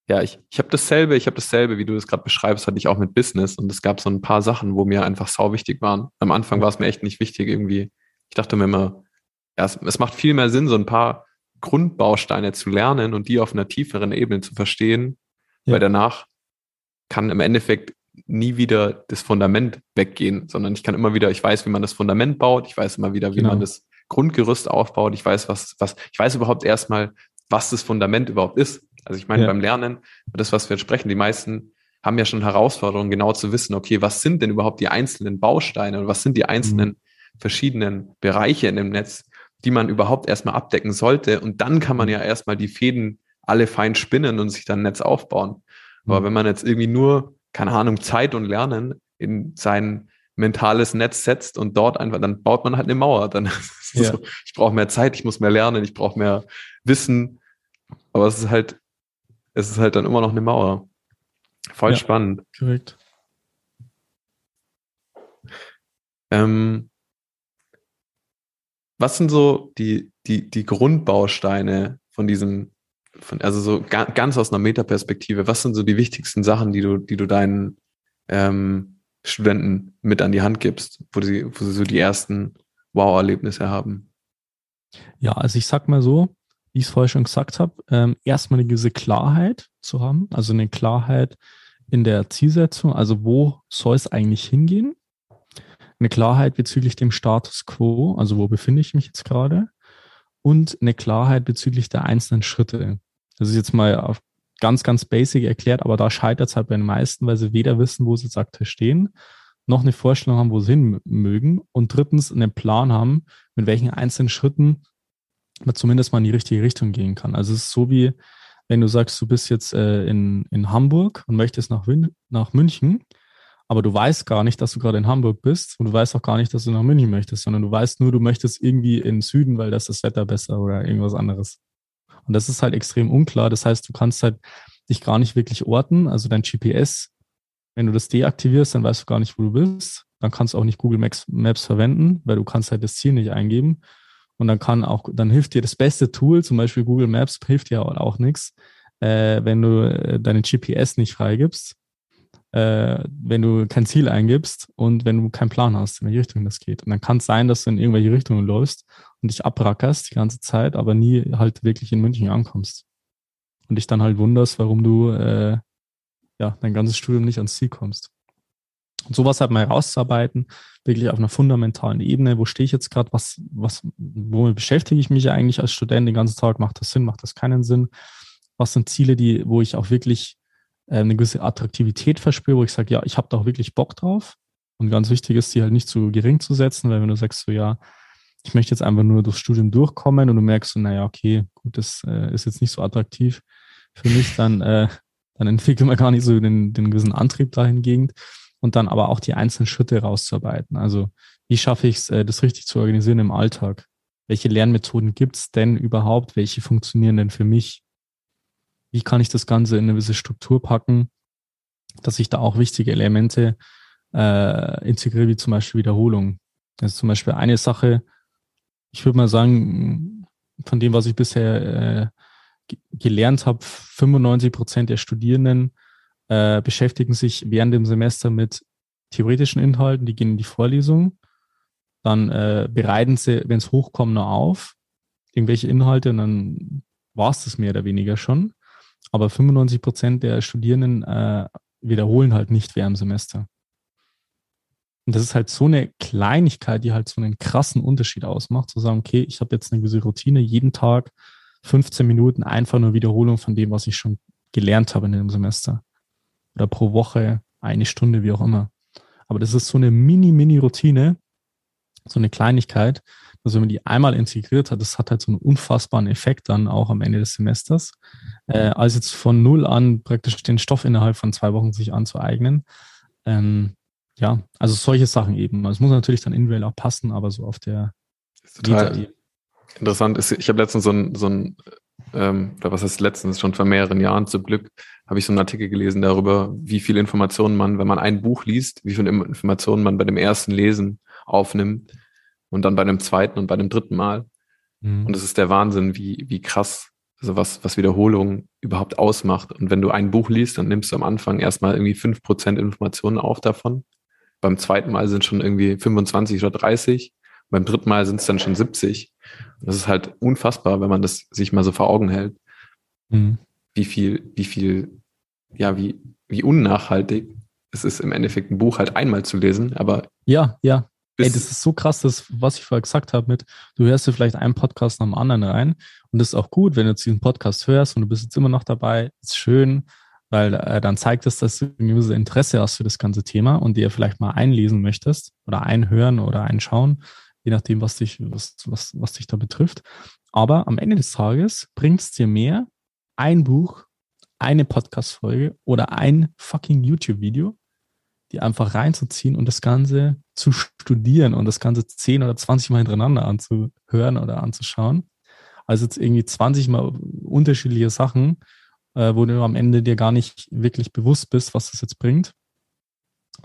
ja, ich, ich habe dasselbe, ich habe dasselbe, wie du das gerade beschreibst, hatte ich auch mit Business und es gab so ein paar Sachen, wo mir einfach sau wichtig waren. Am Anfang war es mir echt nicht wichtig irgendwie. Ich dachte mir immer, ja, es, es macht viel mehr Sinn, so ein paar Grundbausteine zu lernen und die auf einer tieferen Ebene zu verstehen, ja. weil danach kann im Endeffekt nie wieder das Fundament weggehen, sondern ich kann immer wieder, ich weiß, wie man das Fundament baut, ich weiß immer wieder, wie genau. man das Grundgerüst aufbaut, ich weiß, was, was, ich weiß überhaupt erstmal, was das Fundament überhaupt ist. Also ich meine, ja. beim Lernen, das, was wir sprechen, die meisten haben ja schon Herausforderungen, genau zu wissen, okay, was sind denn überhaupt die einzelnen Bausteine und was sind die einzelnen mhm. verschiedenen Bereiche in dem Netz, die man überhaupt erstmal abdecken sollte. Und dann kann man mhm. ja erstmal die Fäden alle fein spinnen und sich dann ein Netz aufbauen. Aber mhm. wenn man jetzt irgendwie nur keine Ahnung, Zeit und Lernen in sein mentales Netz setzt und dort einfach, dann baut man halt eine Mauer. Dann ja. so, ich brauche mehr Zeit, ich muss mehr lernen, ich brauche mehr Wissen. Aber es ist halt, es ist halt dann immer noch eine Mauer. Voll ja, spannend. Korrekt. Ähm, was sind so die, die, die Grundbausteine von diesem von, also so ga, ganz aus einer Metaperspektive, was sind so die wichtigsten Sachen, die du, die du deinen ähm, Studenten mit an die Hand gibst, wo sie, wo sie so die ersten Wow-Erlebnisse haben? Ja, also ich sag mal so, wie ich es vorher schon gesagt habe, ähm, erstmal eine gewisse Klarheit zu haben, also eine Klarheit in der Zielsetzung, also wo soll es eigentlich hingehen? Eine Klarheit bezüglich dem Status quo, also wo befinde ich mich jetzt gerade? Und eine Klarheit bezüglich der einzelnen Schritte. Das ist jetzt mal ganz, ganz basic erklärt, aber da scheitert es halt bei den meisten, weil sie weder wissen, wo sie jetzt aktuell stehen, noch eine Vorstellung haben, wo sie hin mögen und drittens einen Plan haben, mit welchen einzelnen Schritten man zumindest mal in die richtige Richtung gehen kann. Also es ist so wie, wenn du sagst, du bist jetzt äh, in, in Hamburg und möchtest nach, Win nach München, aber du weißt gar nicht, dass du gerade in Hamburg bist und du weißt auch gar nicht, dass du nach München möchtest, sondern du weißt nur, du möchtest irgendwie in Süden, weil das das Wetter besser oder irgendwas anderes. Und das ist halt extrem unklar. Das heißt, du kannst halt dich gar nicht wirklich orten. Also dein GPS, wenn du das deaktivierst, dann weißt du gar nicht, wo du bist. Dann kannst du auch nicht Google Maps, Maps verwenden, weil du kannst halt das Ziel nicht eingeben. Und dann kann auch, dann hilft dir das beste Tool, zum Beispiel Google Maps, hilft dir auch, auch nichts, äh, wenn du äh, deine GPS nicht freigibst, äh, wenn du kein Ziel eingibst und wenn du keinen Plan hast, in welche Richtung das geht. Und dann kann es sein, dass du in irgendwelche Richtungen läufst und dich abrackerst die ganze Zeit, aber nie halt wirklich in München ankommst. Und dich dann halt wunderst, warum du äh, ja dein ganzes Studium nicht ans Ziel kommst. Und sowas halt mal herauszuarbeiten, wirklich auf einer fundamentalen Ebene, wo stehe ich jetzt gerade, was, was, womit beschäftige ich mich eigentlich als Student den ganzen Tag, macht das Sinn, macht das keinen Sinn? Was sind Ziele, die, wo ich auch wirklich eine gewisse Attraktivität verspüre, wo ich sage, ja, ich habe da auch wirklich Bock drauf. Und ganz wichtig ist, die halt nicht zu gering zu setzen, weil wenn du sagst so, ja, ich möchte jetzt einfach nur durchs Studium durchkommen und du merkst so, naja, okay, gut, das äh, ist jetzt nicht so attraktiv für mich, dann, äh, dann entwickelt man gar nicht so den, den gewissen Antrieb dahingehend und dann aber auch die einzelnen Schritte rauszuarbeiten. Also wie schaffe ich es, äh, das richtig zu organisieren im Alltag? Welche Lernmethoden gibt es denn überhaupt? Welche funktionieren denn für mich? Wie kann ich das Ganze in eine gewisse Struktur packen, dass ich da auch wichtige Elemente äh, integriere, wie zum Beispiel Wiederholung. Das ist zum Beispiel eine Sache, ich würde mal sagen, von dem, was ich bisher äh, gelernt habe, 95 Prozent der Studierenden äh, beschäftigen sich während dem Semester mit theoretischen Inhalten, die gehen in die Vorlesung, dann äh, bereiten sie, wenn es hochkommt, noch auf, irgendwelche Inhalte und dann war es das mehr oder weniger schon. Aber 95 Prozent der Studierenden äh, wiederholen halt nicht während dem Semester. Und das ist halt so eine Kleinigkeit, die halt so einen krassen Unterschied ausmacht, zu sagen, okay, ich habe jetzt eine gewisse Routine, jeden Tag 15 Minuten einfach nur Wiederholung von dem, was ich schon gelernt habe in dem Semester. Oder pro Woche eine Stunde, wie auch immer. Aber das ist so eine Mini-Mini-Routine, so eine Kleinigkeit, dass wenn man die einmal integriert hat, das hat halt so einen unfassbaren Effekt dann auch am Ende des Semesters, äh, als jetzt von null an praktisch den Stoff innerhalb von zwei Wochen sich anzueignen. Ähm, ja, also solche Sachen eben. Es muss natürlich dann individuell auch passen, aber so auf der total interessant. Ist, ich habe letztens so ein, so ein ähm, oder was heißt letztens, schon vor mehreren Jahren zum Glück, habe ich so einen Artikel gelesen darüber, wie viel Informationen man, wenn man ein Buch liest, wie viel Informationen man bei dem ersten Lesen aufnimmt und dann bei dem zweiten und bei dem dritten Mal. Mhm. Und es ist der Wahnsinn, wie, wie krass, also was, was Wiederholung überhaupt ausmacht. Und wenn du ein Buch liest, dann nimmst du am Anfang erstmal irgendwie fünf Prozent Informationen auf davon. Beim zweiten Mal sind schon irgendwie 25 oder 30. Beim dritten Mal sind es dann schon 70. Und das ist halt unfassbar, wenn man das sich mal so vor Augen hält. Mhm. Wie viel, wie viel, ja, wie, wie unnachhaltig es ist im Endeffekt ein Buch halt einmal zu lesen, aber ja, ja, Ey, das ist so krass, das, was ich vorher gesagt habe mit, du hörst dir vielleicht einen Podcast nach dem anderen rein und das ist auch gut, wenn du jetzt diesen Podcast hörst und du bist jetzt immer noch dabei, ist schön, weil äh, dann zeigt es, dass du ein gewisses Interesse hast für das ganze Thema und dir vielleicht mal einlesen möchtest oder einhören oder einschauen, je nachdem, was dich, was, was, was dich da betrifft. Aber am Ende des Tages bringt es dir mehr, ein Buch, eine Podcast-Folge oder ein fucking YouTube-Video, die einfach reinzuziehen und das Ganze zu studieren und das Ganze 10 oder 20 Mal hintereinander anzuhören oder anzuschauen. Also jetzt irgendwie 20 Mal unterschiedliche Sachen, äh, wo du am Ende dir gar nicht wirklich bewusst bist, was das jetzt bringt,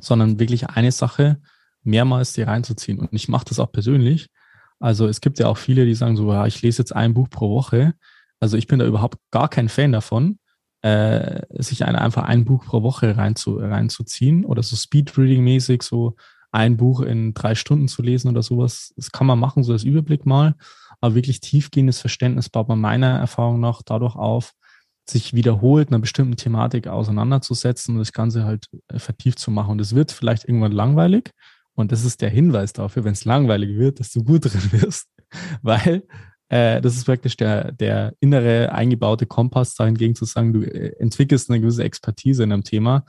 sondern wirklich eine Sache mehrmals dir reinzuziehen. Und ich mache das auch persönlich. Also es gibt ja auch viele, die sagen so, ja, ich lese jetzt ein Buch pro Woche. Also ich bin da überhaupt gar kein Fan davon, äh, sich eine, einfach ein Buch pro Woche reinzu, reinzuziehen oder so Speedreading-mäßig so ein Buch in drei Stunden zu lesen oder sowas. Das kann man machen, so als Überblick mal. Aber wirklich tiefgehendes Verständnis baut man meiner Erfahrung nach dadurch auf, sich wiederholt einer bestimmten Thematik auseinanderzusetzen und das Ganze halt äh, vertieft zu machen. Und es wird vielleicht irgendwann langweilig. Und das ist der Hinweis dafür, wenn es langweilig wird, dass du gut drin wirst. Weil äh, das ist praktisch der, der innere eingebaute Kompass dahingegen zu sagen, du äh, entwickelst eine gewisse Expertise in einem Thema,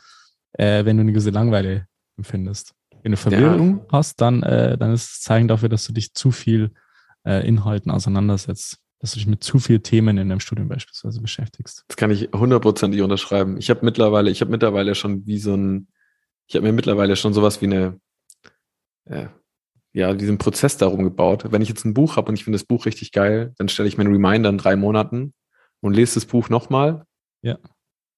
äh, wenn du eine gewisse Langeweile empfindest. Wenn du Verwirrung ja. hast, dann, äh, dann ist es Zeichen dafür, dass du dich zu viel äh, Inhalten auseinandersetzt. dass du dich mit zu vielen Themen in deinem Studium beispielsweise beschäftigst. Das kann ich hundertprozentig unterschreiben. Ich habe mittlerweile, ich habe mittlerweile schon wie so ein, ich habe mir mittlerweile schon sowas wie eine, äh, ja, diesen Prozess darum gebaut. Wenn ich jetzt ein Buch habe und ich finde das Buch richtig geil, dann stelle ich mir einen Reminder in drei Monaten und lese das Buch nochmal. Ja.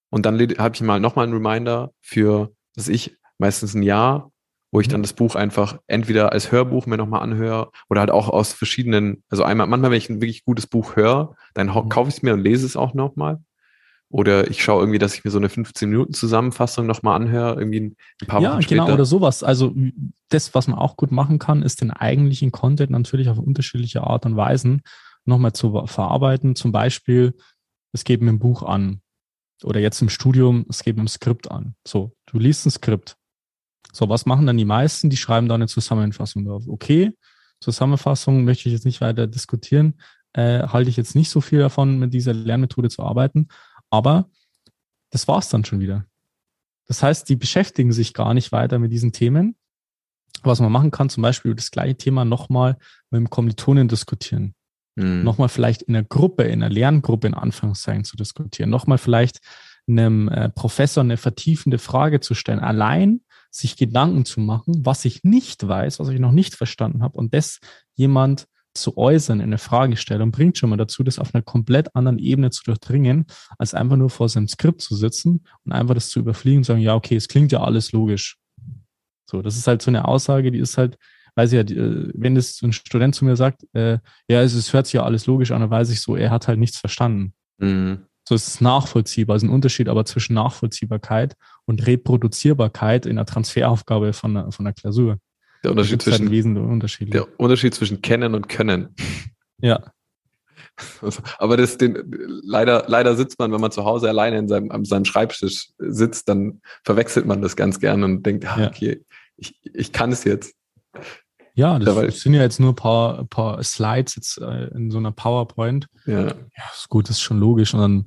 Und dann habe ich mal nochmal einen Reminder für, dass ich meistens ein Jahr wo ich dann mhm. das Buch einfach entweder als Hörbuch mir nochmal anhöre oder halt auch aus verschiedenen, also einmal, manchmal, wenn ich ein wirklich gutes Buch höre, dann mhm. kaufe ich es mir und lese es auch nochmal. Oder ich schaue irgendwie, dass ich mir so eine 15-Minuten-Zusammenfassung nochmal anhöre, irgendwie ein paar ja, Wochen später. Ja, genau, oder sowas. Also das, was man auch gut machen kann, ist den eigentlichen Content natürlich auf unterschiedliche Art und Weisen nochmal zu verarbeiten. Zum Beispiel, es geht mit dem Buch an. Oder jetzt im Studium, es geht mit dem Skript an. So, du liest ein Skript. So, was machen dann die meisten? Die schreiben da eine Zusammenfassung drauf. Okay, Zusammenfassung möchte ich jetzt nicht weiter diskutieren. Äh, halte ich jetzt nicht so viel davon, mit dieser Lernmethode zu arbeiten. Aber das war's dann schon wieder. Das heißt, die beschäftigen sich gar nicht weiter mit diesen Themen. Was man machen kann, zum Beispiel das gleiche Thema nochmal mit dem Kommilitonen diskutieren. Mhm. Nochmal vielleicht in einer Gruppe, in einer Lerngruppe in Anführungszeichen zu diskutieren. Nochmal vielleicht einem äh, Professor eine vertiefende Frage zu stellen. Allein sich Gedanken zu machen, was ich nicht weiß, was ich noch nicht verstanden habe und das jemand zu äußern in eine Fragestellung bringt schon mal dazu, das auf einer komplett anderen Ebene zu durchdringen, als einfach nur vor seinem Skript zu sitzen und einfach das zu überfliegen und sagen, ja, okay, es klingt ja alles logisch. So, das ist halt so eine Aussage, die ist halt, weiß ich ja, äh, wenn das so ein Student zu mir sagt, äh, ja, es, es hört sich ja alles logisch an, dann weiß ich so, er hat halt nichts verstanden. Mhm. So ist es nachvollziehbar. Es ist ein Unterschied aber zwischen Nachvollziehbarkeit und Reproduzierbarkeit in der Transferaufgabe von einer, von einer Klausur. Der Unterschied halt zwischen, halt Unterschied. der Unterschied zwischen kennen und können. Ja. Aber das, den, leider, leider sitzt man, wenn man zu Hause alleine in seinem, an seinem Schreibtisch sitzt, dann verwechselt man das ganz gern und denkt, ah, okay, ich, ich kann es jetzt. Ja, das Dabei, sind ja jetzt nur ein paar, paar Slides jetzt äh, in so einer PowerPoint. Ja. ja, ist gut, das ist schon logisch. Und dann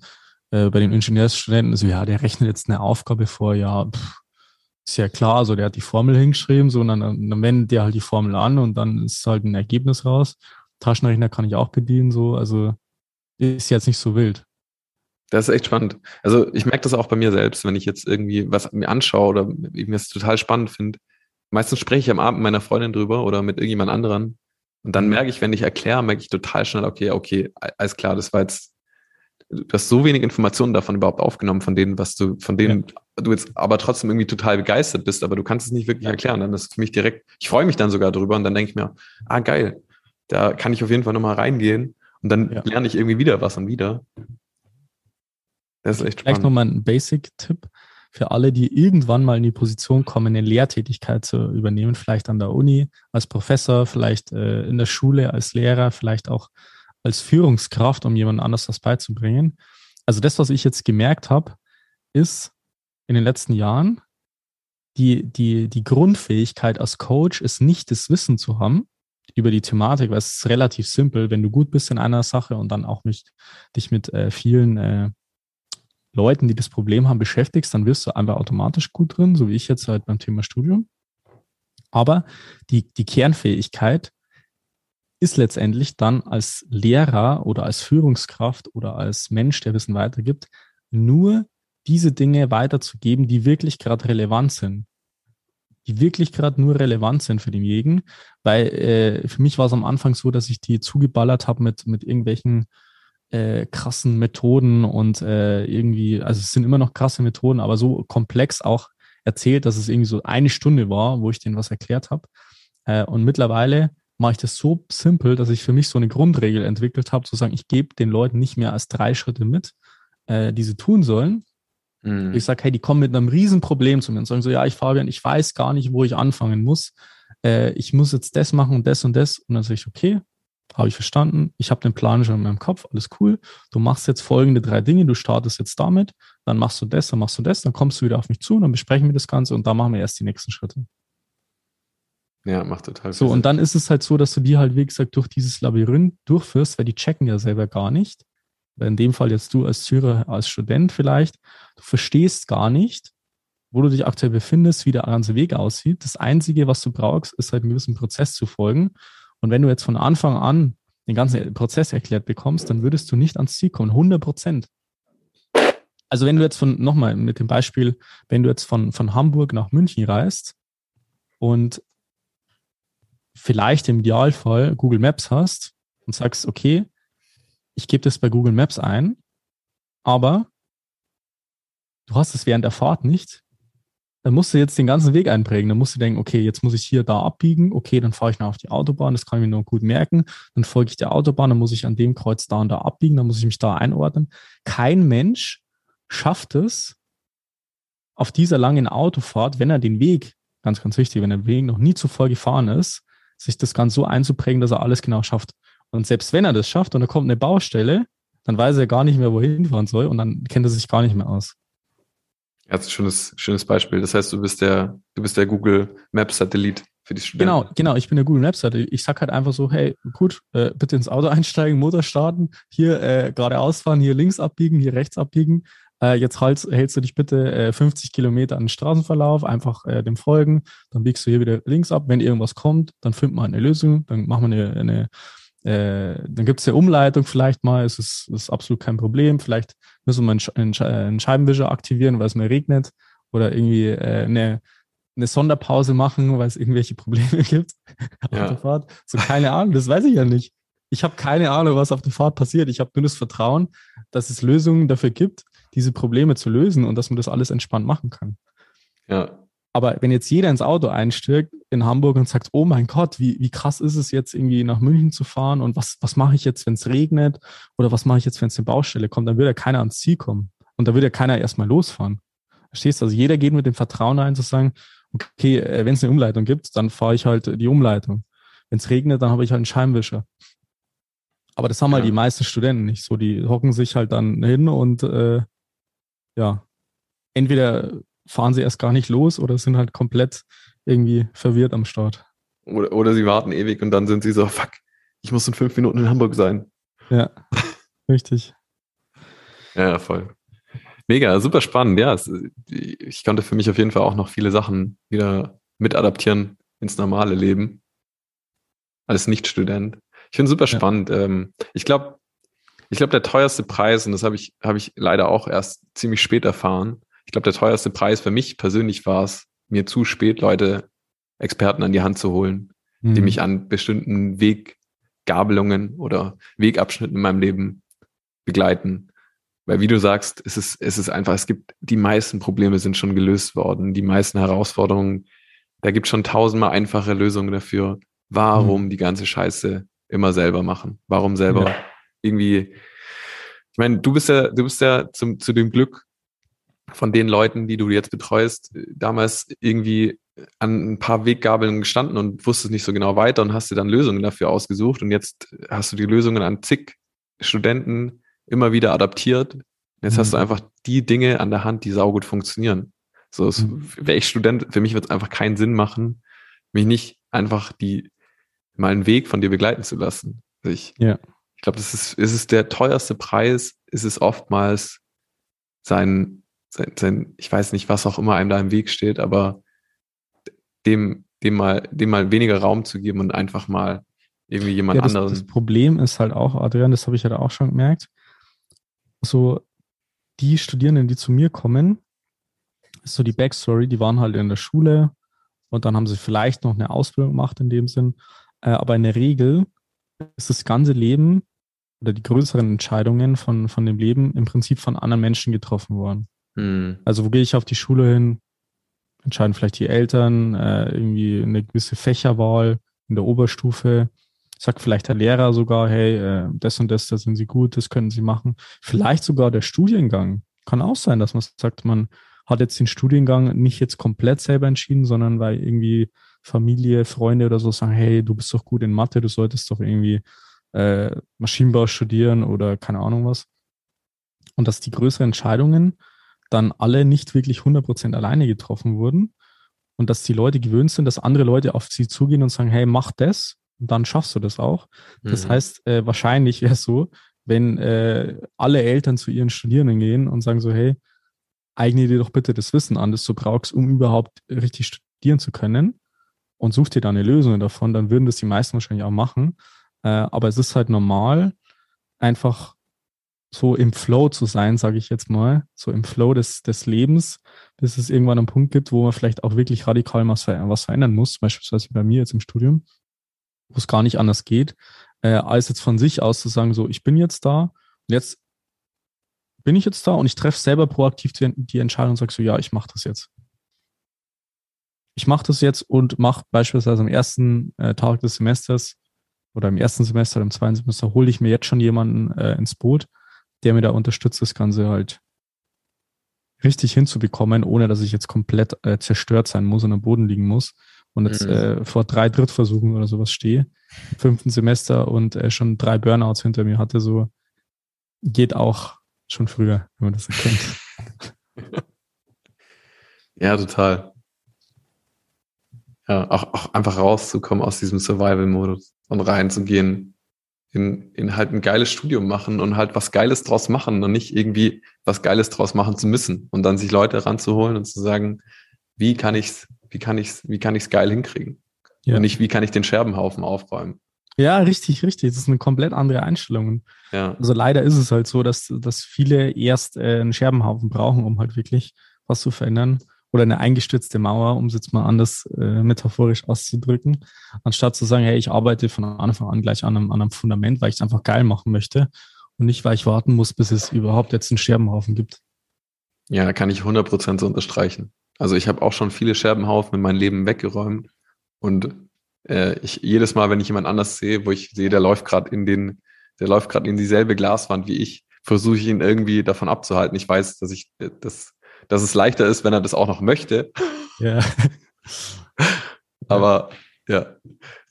äh, bei den Ingenieursstudenten so, ja, der rechnet jetzt eine Aufgabe vor, ja, pff, ist ja klar, also der hat die Formel hingeschrieben, so, und dann, dann wendet der halt die Formel an und dann ist halt ein Ergebnis raus. Taschenrechner kann ich auch bedienen, so, also ist jetzt nicht so wild. Das ist echt spannend. Also ich merke das auch bei mir selbst, wenn ich jetzt irgendwie was mir anschaue oder ich mir das total spannend finde. Meistens spreche ich am Abend mit meiner Freundin drüber oder mit irgendjemand anderen. Und dann merke ich, wenn ich erkläre, merke ich total schnell, okay, okay, alles klar, das war jetzt du hast so wenig Informationen davon überhaupt aufgenommen, von denen, was du, von denen ja. du jetzt aber trotzdem irgendwie total begeistert bist, aber du kannst es nicht wirklich erklären. Dann ist es für mich direkt, ich freue mich dann sogar drüber und dann denke ich mir, ah geil, da kann ich auf jeden Fall nochmal reingehen und dann ja. lerne ich irgendwie wieder was und wieder. Das ist echt spannend. Vielleicht nochmal ein Basic-Tipp für alle, die irgendwann mal in die Position kommen, eine Lehrtätigkeit zu übernehmen, vielleicht an der Uni als Professor, vielleicht äh, in der Schule als Lehrer, vielleicht auch als Führungskraft, um jemand anders das beizubringen. Also das, was ich jetzt gemerkt habe, ist in den letzten Jahren, die, die, die Grundfähigkeit als Coach ist nicht das Wissen zu haben über die Thematik, weil es ist relativ simpel, wenn du gut bist in einer Sache und dann auch mit, dich mit äh, vielen äh, Leuten, die das Problem haben, beschäftigst, dann wirst du einfach automatisch gut drin, so wie ich jetzt halt beim Thema Studium. Aber die, die Kernfähigkeit ist letztendlich dann als Lehrer oder als Führungskraft oder als Mensch, der Wissen weitergibt, nur diese Dinge weiterzugeben, die wirklich gerade relevant sind. Die wirklich gerade nur relevant sind für denjenigen. Weil äh, für mich war es am Anfang so, dass ich die zugeballert habe mit, mit irgendwelchen äh, krassen Methoden und äh, irgendwie, also es sind immer noch krasse Methoden, aber so komplex auch erzählt, dass es irgendwie so eine Stunde war, wo ich denen was erklärt habe. Äh, und mittlerweile mache ich das so simpel, dass ich für mich so eine Grundregel entwickelt habe, zu sagen, ich gebe den Leuten nicht mehr als drei Schritte mit, äh, die sie tun sollen. Mhm. Ich sage, hey, die kommen mit einem Riesenproblem zu mir und sagen so, ja, ich Fabian, ich weiß gar nicht, wo ich anfangen muss. Äh, ich muss jetzt das machen und das und das. Und dann sage ich, okay, habe ich verstanden. Ich habe den Plan schon in meinem Kopf, alles cool. Du machst jetzt folgende drei Dinge. Du startest jetzt damit, dann machst du das, dann machst du das, dann kommst du wieder auf mich zu, dann besprechen wir das Ganze und dann machen wir erst die nächsten Schritte. Ja, macht total So, und dann ist es halt so, dass du die halt, wie gesagt, durch dieses Labyrinth durchführst, weil die checken ja selber gar nicht. In dem Fall jetzt du als Syrer, als Student vielleicht, du verstehst gar nicht, wo du dich aktuell befindest, wie der ganze Weg aussieht. Das Einzige, was du brauchst, ist halt einen gewissen Prozess zu folgen. Und wenn du jetzt von Anfang an den ganzen Prozess erklärt bekommst, dann würdest du nicht ans Ziel kommen. 100 Prozent. Also wenn du jetzt von, nochmal mit dem Beispiel, wenn du jetzt von, von Hamburg nach München reist und vielleicht im Idealfall Google Maps hast und sagst, okay, ich gebe das bei Google Maps ein, aber du hast es während der Fahrt nicht, dann musst du jetzt den ganzen Weg einprägen. Dann musst du denken, okay, jetzt muss ich hier da abbiegen, okay, dann fahre ich noch auf die Autobahn, das kann ich mir noch gut merken. Dann folge ich der Autobahn, dann muss ich an dem Kreuz da und da abbiegen, dann muss ich mich da einordnen. Kein Mensch schafft es auf dieser langen Autofahrt, wenn er den Weg, ganz, ganz wichtig, wenn er den Weg noch nie zuvor gefahren ist, sich das ganz so einzuprägen, dass er alles genau schafft. Und selbst wenn er das schafft und da kommt eine Baustelle, dann weiß er gar nicht mehr, wohin fahren soll und dann kennt er sich gar nicht mehr aus. Ja, das ist ein schönes, schönes Beispiel. Das heißt, du bist der, du bist der Google Maps Satellit für die Studenten. Genau, genau. Ich bin der Google Maps Satellit. Ich sag halt einfach so, hey, gut, äh, bitte ins Auto einsteigen, Motor starten, hier äh, geradeaus fahren, hier links abbiegen, hier rechts abbiegen. Äh, jetzt halt, hältst du dich bitte äh, 50 Kilometer an den Straßenverlauf, einfach äh, dem folgen. Dann biegst du hier wieder links ab. Wenn irgendwas kommt, dann findet man eine Lösung. Dann machen wir eine, eine äh, dann gibt es eine Umleitung vielleicht mal, es ist, ist absolut kein Problem. Vielleicht müssen wir einen, einen Scheibenwischer aktivieren, weil es mehr regnet oder irgendwie äh, eine, eine Sonderpause machen, weil es irgendwelche Probleme gibt ja. auf der Fahrt. So keine Ahnung, das weiß ich ja nicht. Ich habe keine Ahnung, was auf der Fahrt passiert. Ich habe nur das Vertrauen, dass es Lösungen dafür gibt, diese Probleme zu lösen und dass man das alles entspannt machen kann. Ja, aber wenn jetzt jeder ins Auto einsteigt in Hamburg und sagt, oh mein Gott, wie, wie krass ist es jetzt irgendwie nach München zu fahren und was, was mache ich jetzt, wenn es regnet oder was mache ich jetzt, wenn es eine Baustelle kommt, dann würde ja keiner ans Ziel kommen und da würde ja keiner erstmal losfahren. Verstehst du? Also jeder geht mit dem Vertrauen ein, zu sagen, okay, äh, wenn es eine Umleitung gibt, dann fahre ich halt die Umleitung. Wenn es regnet, dann habe ich halt einen Scheinwischer. Aber das haben ja. halt die meisten Studenten nicht so. Die hocken sich halt dann hin und äh, ja, entweder fahren sie erst gar nicht los oder sind halt komplett irgendwie verwirrt am Start. Oder, oder sie warten ewig und dann sind sie so, fuck, ich muss in fünf Minuten in Hamburg sein. Ja, richtig. Ja, voll. Mega, super spannend. Ja, es, ich konnte für mich auf jeden Fall auch noch viele Sachen wieder mit adaptieren ins normale Leben als Nicht-Student. Ich finde es super spannend. Ja. Ähm, ich glaube, ich glaube, der teuerste Preis, und das habe ich, habe ich leider auch erst ziemlich spät erfahren, ich glaube, der teuerste Preis für mich persönlich war es, mir zu spät Leute, Experten an die Hand zu holen, mhm. die mich an bestimmten Weggabelungen oder Wegabschnitten in meinem Leben begleiten. Weil wie du sagst, es ist, es ist einfach, es gibt, die meisten Probleme sind schon gelöst worden, die meisten Herausforderungen, da gibt es schon tausendmal einfache Lösungen dafür. Warum mhm. die ganze Scheiße immer selber machen? Warum selber ja. Irgendwie, ich meine, du bist ja, du bist ja zum, zu dem Glück von den Leuten, die du jetzt betreust, damals irgendwie an ein paar Weggabeln gestanden und wusstest nicht so genau weiter und hast dir dann Lösungen dafür ausgesucht und jetzt hast du die Lösungen an zig Studenten immer wieder adaptiert. Jetzt mhm. hast du mhm. einfach die Dinge an der Hand, die saugut funktionieren. So, mhm. wäre ich Student, für mich wird es einfach keinen Sinn machen, mich nicht einfach die mal einen Weg von dir begleiten zu lassen. Also ich, ja. Ich glaube, das ist, ist es der teuerste Preis, ist es oftmals sein sein, sein, ich weiß nicht, was auch immer einem da im Weg steht, aber dem, dem mal, dem mal weniger Raum zu geben und einfach mal irgendwie jemand ja, das, anderen. Das Problem ist halt auch, Adrian, das habe ich halt auch schon gemerkt, so die Studierenden, die zu mir kommen, ist so die Backstory, die waren halt in der Schule und dann haben sie vielleicht noch eine Ausbildung gemacht in dem Sinn, äh, aber in der Regel ist das ganze Leben oder die größeren Entscheidungen von, von dem Leben im Prinzip von anderen Menschen getroffen worden. Mhm. Also wo gehe ich auf die Schule hin? Entscheiden vielleicht die Eltern, äh, irgendwie eine gewisse Fächerwahl in der Oberstufe. Sagt vielleicht der Lehrer sogar, hey, äh, das und das, da sind sie gut, das können sie machen. Vielleicht sogar der Studiengang. Kann auch sein, dass man sagt, man hat jetzt den Studiengang nicht jetzt komplett selber entschieden, sondern weil irgendwie Familie, Freunde oder so sagen, hey, du bist doch gut in Mathe, du solltest doch irgendwie äh, Maschinenbau studieren oder keine Ahnung was. Und dass die größeren Entscheidungen dann alle nicht wirklich 100% alleine getroffen wurden und dass die Leute gewöhnt sind, dass andere Leute auf sie zugehen und sagen, hey, mach das und dann schaffst du das auch. Das mhm. heißt, äh, wahrscheinlich wäre es so, wenn äh, alle Eltern zu ihren Studierenden gehen und sagen so, hey, eigne dir doch bitte das Wissen an, das du brauchst, um überhaupt richtig studieren zu können und such dir da eine Lösung davon, dann würden das die meisten wahrscheinlich auch machen. Äh, aber es ist halt normal, einfach so im Flow zu sein, sage ich jetzt mal, so im Flow des, des Lebens, bis es irgendwann einen Punkt gibt, wo man vielleicht auch wirklich radikal was, was verändern muss, beispielsweise bei mir jetzt im Studium, wo es gar nicht anders geht, äh, als jetzt von sich aus zu sagen, so, ich bin jetzt da und jetzt bin ich jetzt da und ich treffe selber proaktiv die, die Entscheidung und sage so, ja, ich mache das jetzt. Ich mache das jetzt und mache beispielsweise am ersten äh, Tag des Semesters oder im ersten Semester oder im zweiten Semester hole ich mir jetzt schon jemanden äh, ins Boot, der mir da unterstützt, das Ganze halt richtig hinzubekommen, ohne dass ich jetzt komplett äh, zerstört sein muss und am Boden liegen muss und jetzt mhm. äh, vor drei Drittversuchen oder sowas stehe, im fünften Semester und äh, schon drei Burnouts hinter mir hatte, so geht auch schon früher, wenn man das erkennt. ja, total. Ja, auch, auch einfach rauszukommen aus diesem Survival-Modus und reinzugehen in, in halt ein geiles Studium machen und halt was Geiles draus machen und nicht irgendwie was Geiles draus machen zu müssen und dann sich Leute ranzuholen und zu sagen, wie kann ich's, wie kann ich's, wie kann ich's geil hinkriegen? Ja. Und nicht, wie kann ich den Scherbenhaufen aufräumen? Ja, richtig, richtig. Das ist eine komplett andere Einstellung. Ja. Also leider ist es halt so, dass, dass viele erst äh, einen Scherbenhaufen brauchen, um halt wirklich was zu verändern oder eine eingestürzte Mauer, um es jetzt mal anders äh, metaphorisch auszudrücken, anstatt zu sagen, hey, ich arbeite von Anfang an gleich an einem, an einem Fundament, weil ich es einfach geil machen möchte und nicht, weil ich warten muss, bis es überhaupt jetzt einen Scherbenhaufen gibt. Ja, kann ich 100% so unterstreichen. Also ich habe auch schon viele Scherbenhaufen in meinem Leben weggeräumt und äh, ich jedes Mal, wenn ich jemand anders sehe, wo ich sehe, der läuft gerade in den, der läuft gerade in dieselbe Glaswand wie ich, versuche ich ihn irgendwie davon abzuhalten. Ich weiß, dass ich äh, das dass es leichter ist, wenn er das auch noch möchte. Ja. Aber ja,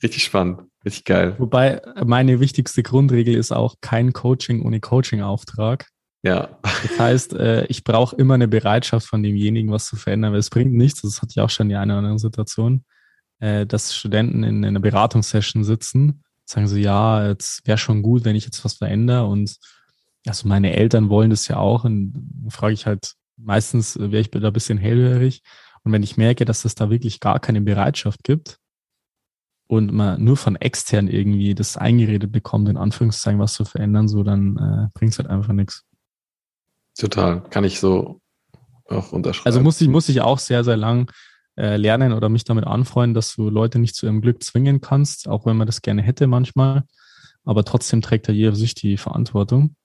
richtig spannend, richtig geil. Wobei meine wichtigste Grundregel ist auch kein Coaching ohne Coaching-Auftrag. Ja. Das heißt, äh, ich brauche immer eine Bereitschaft von demjenigen, was zu verändern, weil es bringt nichts, das hatte ich auch schon in einer oder anderen Situation, äh, dass Studenten in einer Beratungssession sitzen, sagen so, ja, jetzt wäre schon gut, wenn ich jetzt was verändere und also meine Eltern wollen das ja auch und frage ich halt, meistens äh, wäre ich da ein bisschen hellhörig. Und wenn ich merke, dass es da wirklich gar keine Bereitschaft gibt und man nur von extern irgendwie das eingeredet bekommt, in Anführungszeichen was zu verändern, so dann äh, bringt es halt einfach nichts. Total, kann ich so auch unterschreiben. Also muss ich, muss ich auch sehr, sehr lang äh, lernen oder mich damit anfreunden, dass du Leute nicht zu ihrem Glück zwingen kannst, auch wenn man das gerne hätte manchmal. Aber trotzdem trägt ja jeder für sich die Verantwortung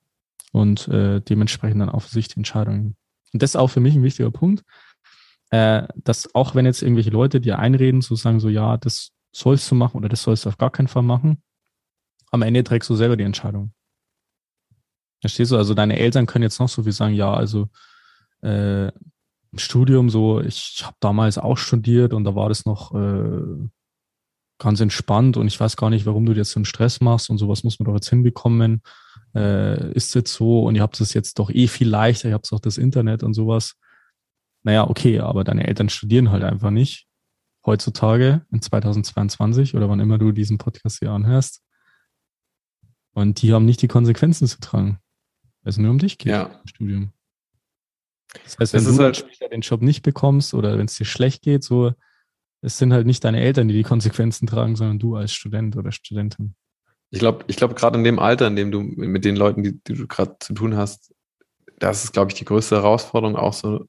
und äh, dementsprechend dann auch für sich die Entscheidungen und das ist auch für mich ein wichtiger Punkt, äh, dass auch wenn jetzt irgendwelche Leute dir einreden, so sagen so, ja, das sollst du machen oder das sollst du auf gar keinen Fall machen, am Ende trägst du selber die Entscheidung. Verstehst du? Also deine Eltern können jetzt noch so viel sagen, ja, also äh, Studium so, ich habe damals auch studiert und da war das noch äh, ganz entspannt und ich weiß gar nicht, warum du dir jetzt so einen Stress machst und sowas muss man doch jetzt hinbekommen äh, ist jetzt so und ihr habt es jetzt doch eh viel leichter, ihr habt auch das Internet und sowas. Naja, okay, aber deine Eltern studieren halt einfach nicht. Heutzutage, in 2022 oder wann immer du diesen Podcast hier anhörst. Und die haben nicht die Konsequenzen zu tragen, weil es nur um dich geht ja. im Studium. Das heißt, wenn das du halt später den Job nicht bekommst oder wenn es dir schlecht geht, so, es sind halt nicht deine Eltern, die die Konsequenzen tragen, sondern du als Student oder Studentin. Ich glaube, ich glaube, gerade in dem Alter, in dem du mit den Leuten, die, die du gerade zu tun hast, das ist, glaube ich, die größte Herausforderung auch so.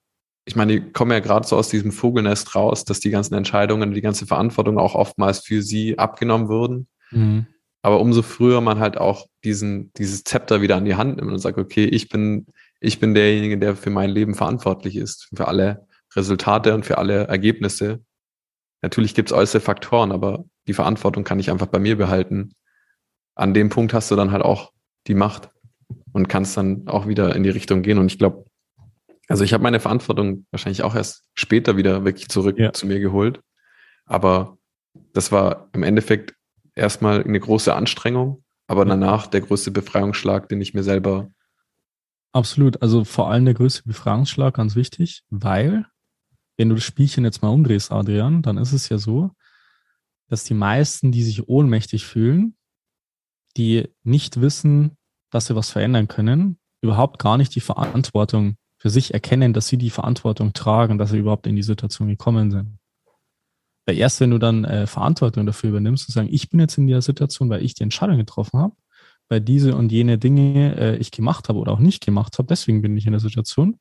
Ich meine, die kommen ja gerade so aus diesem Vogelnest raus, dass die ganzen Entscheidungen, die ganze Verantwortung auch oftmals für sie abgenommen wurden. Mhm. Aber umso früher man halt auch diesen, dieses Zepter wieder an die Hand nimmt und sagt, okay, ich bin, ich bin derjenige, der für mein Leben verantwortlich ist, für alle Resultate und für alle Ergebnisse. Natürlich gibt es äußere Faktoren, aber die Verantwortung kann ich einfach bei mir behalten an dem Punkt hast du dann halt auch die Macht und kannst dann auch wieder in die Richtung gehen. Und ich glaube, also ich habe meine Verantwortung wahrscheinlich auch erst später wieder wirklich zurück ja. zu mir geholt. Aber das war im Endeffekt erstmal eine große Anstrengung, aber danach der größte Befreiungsschlag, den ich mir selber. Absolut. Also vor allem der größte Befreiungsschlag, ganz wichtig, weil, wenn du das Spielchen jetzt mal umdrehst, Adrian, dann ist es ja so, dass die meisten, die sich ohnmächtig fühlen, die nicht wissen, dass sie was verändern können, überhaupt gar nicht die Verantwortung für sich erkennen, dass sie die Verantwortung tragen, dass sie überhaupt in die Situation gekommen sind. Weil erst wenn du dann äh, Verantwortung dafür übernimmst und sagen, ich bin jetzt in der Situation, weil ich die Entscheidung getroffen habe, weil diese und jene Dinge äh, ich gemacht habe oder auch nicht gemacht habe, deswegen bin ich in der Situation,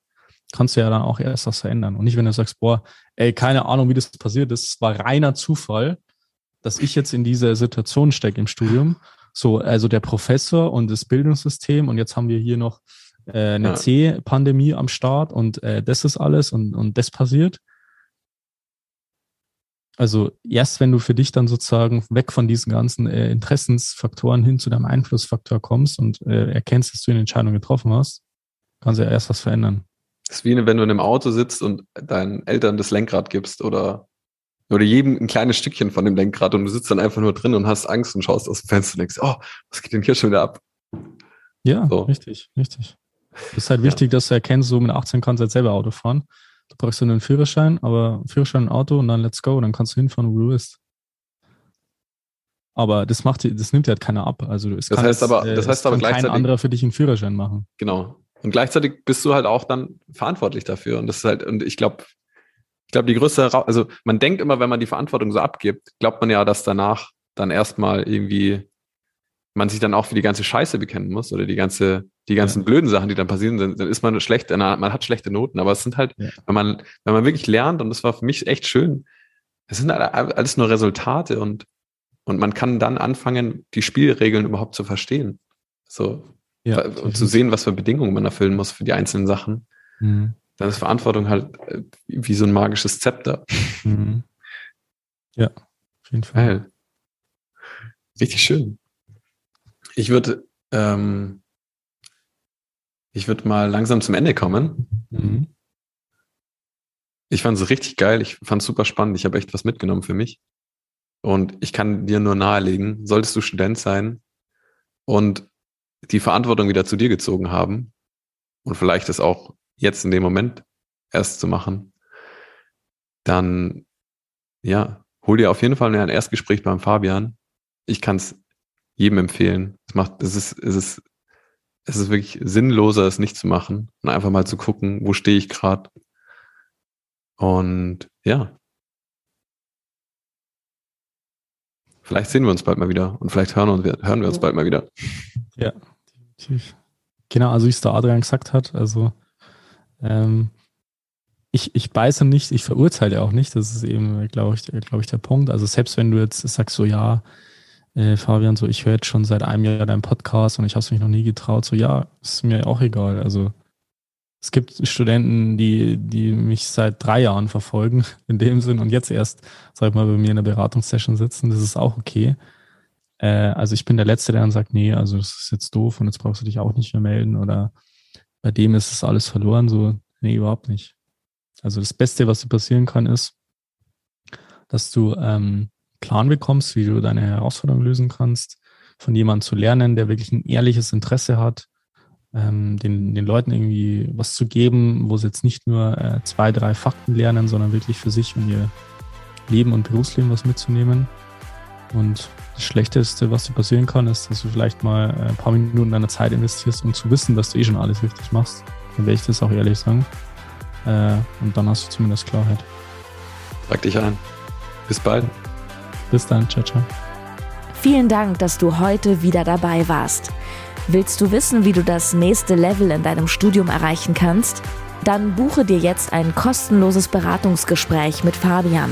kannst du ja dann auch erst was verändern. Und nicht, wenn du sagst, boah, ey, keine Ahnung, wie das passiert ist, es war reiner Zufall, dass ich jetzt in dieser Situation stecke im Studium. So, also der Professor und das Bildungssystem und jetzt haben wir hier noch äh, eine ja. C-Pandemie am Start und äh, das ist alles und, und das passiert. Also erst wenn du für dich dann sozusagen weg von diesen ganzen äh, Interessensfaktoren hin zu deinem Einflussfaktor kommst und äh, erkennst, dass du eine Entscheidung getroffen hast, kannst du ja erst was verändern. Das ist wie wenn du in einem Auto sitzt und deinen Eltern das Lenkrad gibst oder, oder jedem ein kleines Stückchen von dem Lenkrad und du sitzt dann einfach nur drin und hast Angst und schaust aus dem Fenster und denkst, oh, was geht denn hier schon wieder ab? Ja, so. richtig, richtig. Es ist halt wichtig, ja. dass du erkennst, so mit 18 kannst du halt selber Auto fahren. Du brauchst dann einen Führerschein, aber Führerschein, ein Auto und dann let's go, dann kannst du hinfahren, wo du willst. Aber das macht, das nimmt halt keiner ab. Also es das kann heißt aber, das heißt aber gleichzeitig kein anderer für dich einen Führerschein machen. Genau. Und gleichzeitig bist du halt auch dann verantwortlich dafür. Und das ist halt, und ich glaube, ich glaube, die größte, also man denkt immer, wenn man die Verantwortung so abgibt, glaubt man ja, dass danach dann erstmal irgendwie man sich dann auch für die ganze Scheiße bekennen muss oder die ganze, die ganzen ja. blöden Sachen, die dann passieren, dann, dann ist man schlecht, man hat schlechte Noten, aber es sind halt, ja. wenn man, wenn man wirklich lernt, und das war für mich echt schön, es sind halt alles nur Resultate und, und man kann dann anfangen, die Spielregeln überhaupt zu verstehen. So, ja, und zu sehen, was für Bedingungen man erfüllen muss für die einzelnen Sachen. Mhm. Dann ist Verantwortung halt äh, wie so ein magisches Zepter. Mhm. Ja, auf jeden Fall. Geil. Richtig schön. Ich würde ähm, ich würde mal langsam zum Ende kommen. Mhm. Ich fand es richtig geil. Ich fand es super spannend. Ich habe echt was mitgenommen für mich. Und ich kann dir nur nahelegen, solltest du Student sein und die Verantwortung wieder zu dir gezogen haben und vielleicht es auch jetzt in dem Moment erst zu machen, dann ja, hol dir auf jeden Fall ein Erstgespräch beim Fabian. Ich kann es jedem empfehlen. Es macht, es ist, es ist, es ist wirklich sinnloser, es nicht zu machen und einfach mal zu gucken, wo stehe ich gerade. Und ja. Vielleicht sehen wir uns bald mal wieder und vielleicht hören, wir, hören wir uns bald mal wieder. Ja, definitiv. Genau, also wie es der Adrian gesagt hat, also ähm, ich, ich beiße nicht, ich verurteile auch nicht, das ist eben, glaube ich, glaube ich, der Punkt. Also selbst wenn du jetzt sagst, so ja, äh, Fabian, so ich höre jetzt schon seit einem Jahr deinen Podcast und ich habe es mich noch nie getraut, so ja, ist mir auch egal. Also es gibt Studenten, die, die mich seit drei Jahren verfolgen, in dem Sinn, und jetzt erst, sag ich mal, bei mir in der Beratungssession sitzen, das ist auch okay. Äh, also ich bin der Letzte, der dann sagt, nee, also das ist jetzt doof und jetzt brauchst du dich auch nicht mehr melden oder bei dem ist es alles verloren, so, nee, überhaupt nicht. Also das Beste, was dir passieren kann, ist, dass du ähm, Plan bekommst, wie du deine Herausforderung lösen kannst, von jemandem zu lernen, der wirklich ein ehrliches Interesse hat, ähm, den, den Leuten irgendwie was zu geben, wo sie jetzt nicht nur äh, zwei, drei Fakten lernen, sondern wirklich für sich und ihr Leben und Berufsleben was mitzunehmen. Und das Schlechteste, was dir passieren kann, ist, dass du vielleicht mal äh, ein paar Minuten deiner Zeit investierst, um zu wissen, dass du eh schon alles richtig machst. Dann werde ich das auch ehrlich sagen. Äh, und dann hast du zumindest Klarheit. Trag dich ein. Bis bald. Bis dann, ciao, ciao. Vielen Dank, dass du heute wieder dabei warst. Willst du wissen, wie du das nächste Level in deinem Studium erreichen kannst? Dann buche dir jetzt ein kostenloses Beratungsgespräch mit Fabian.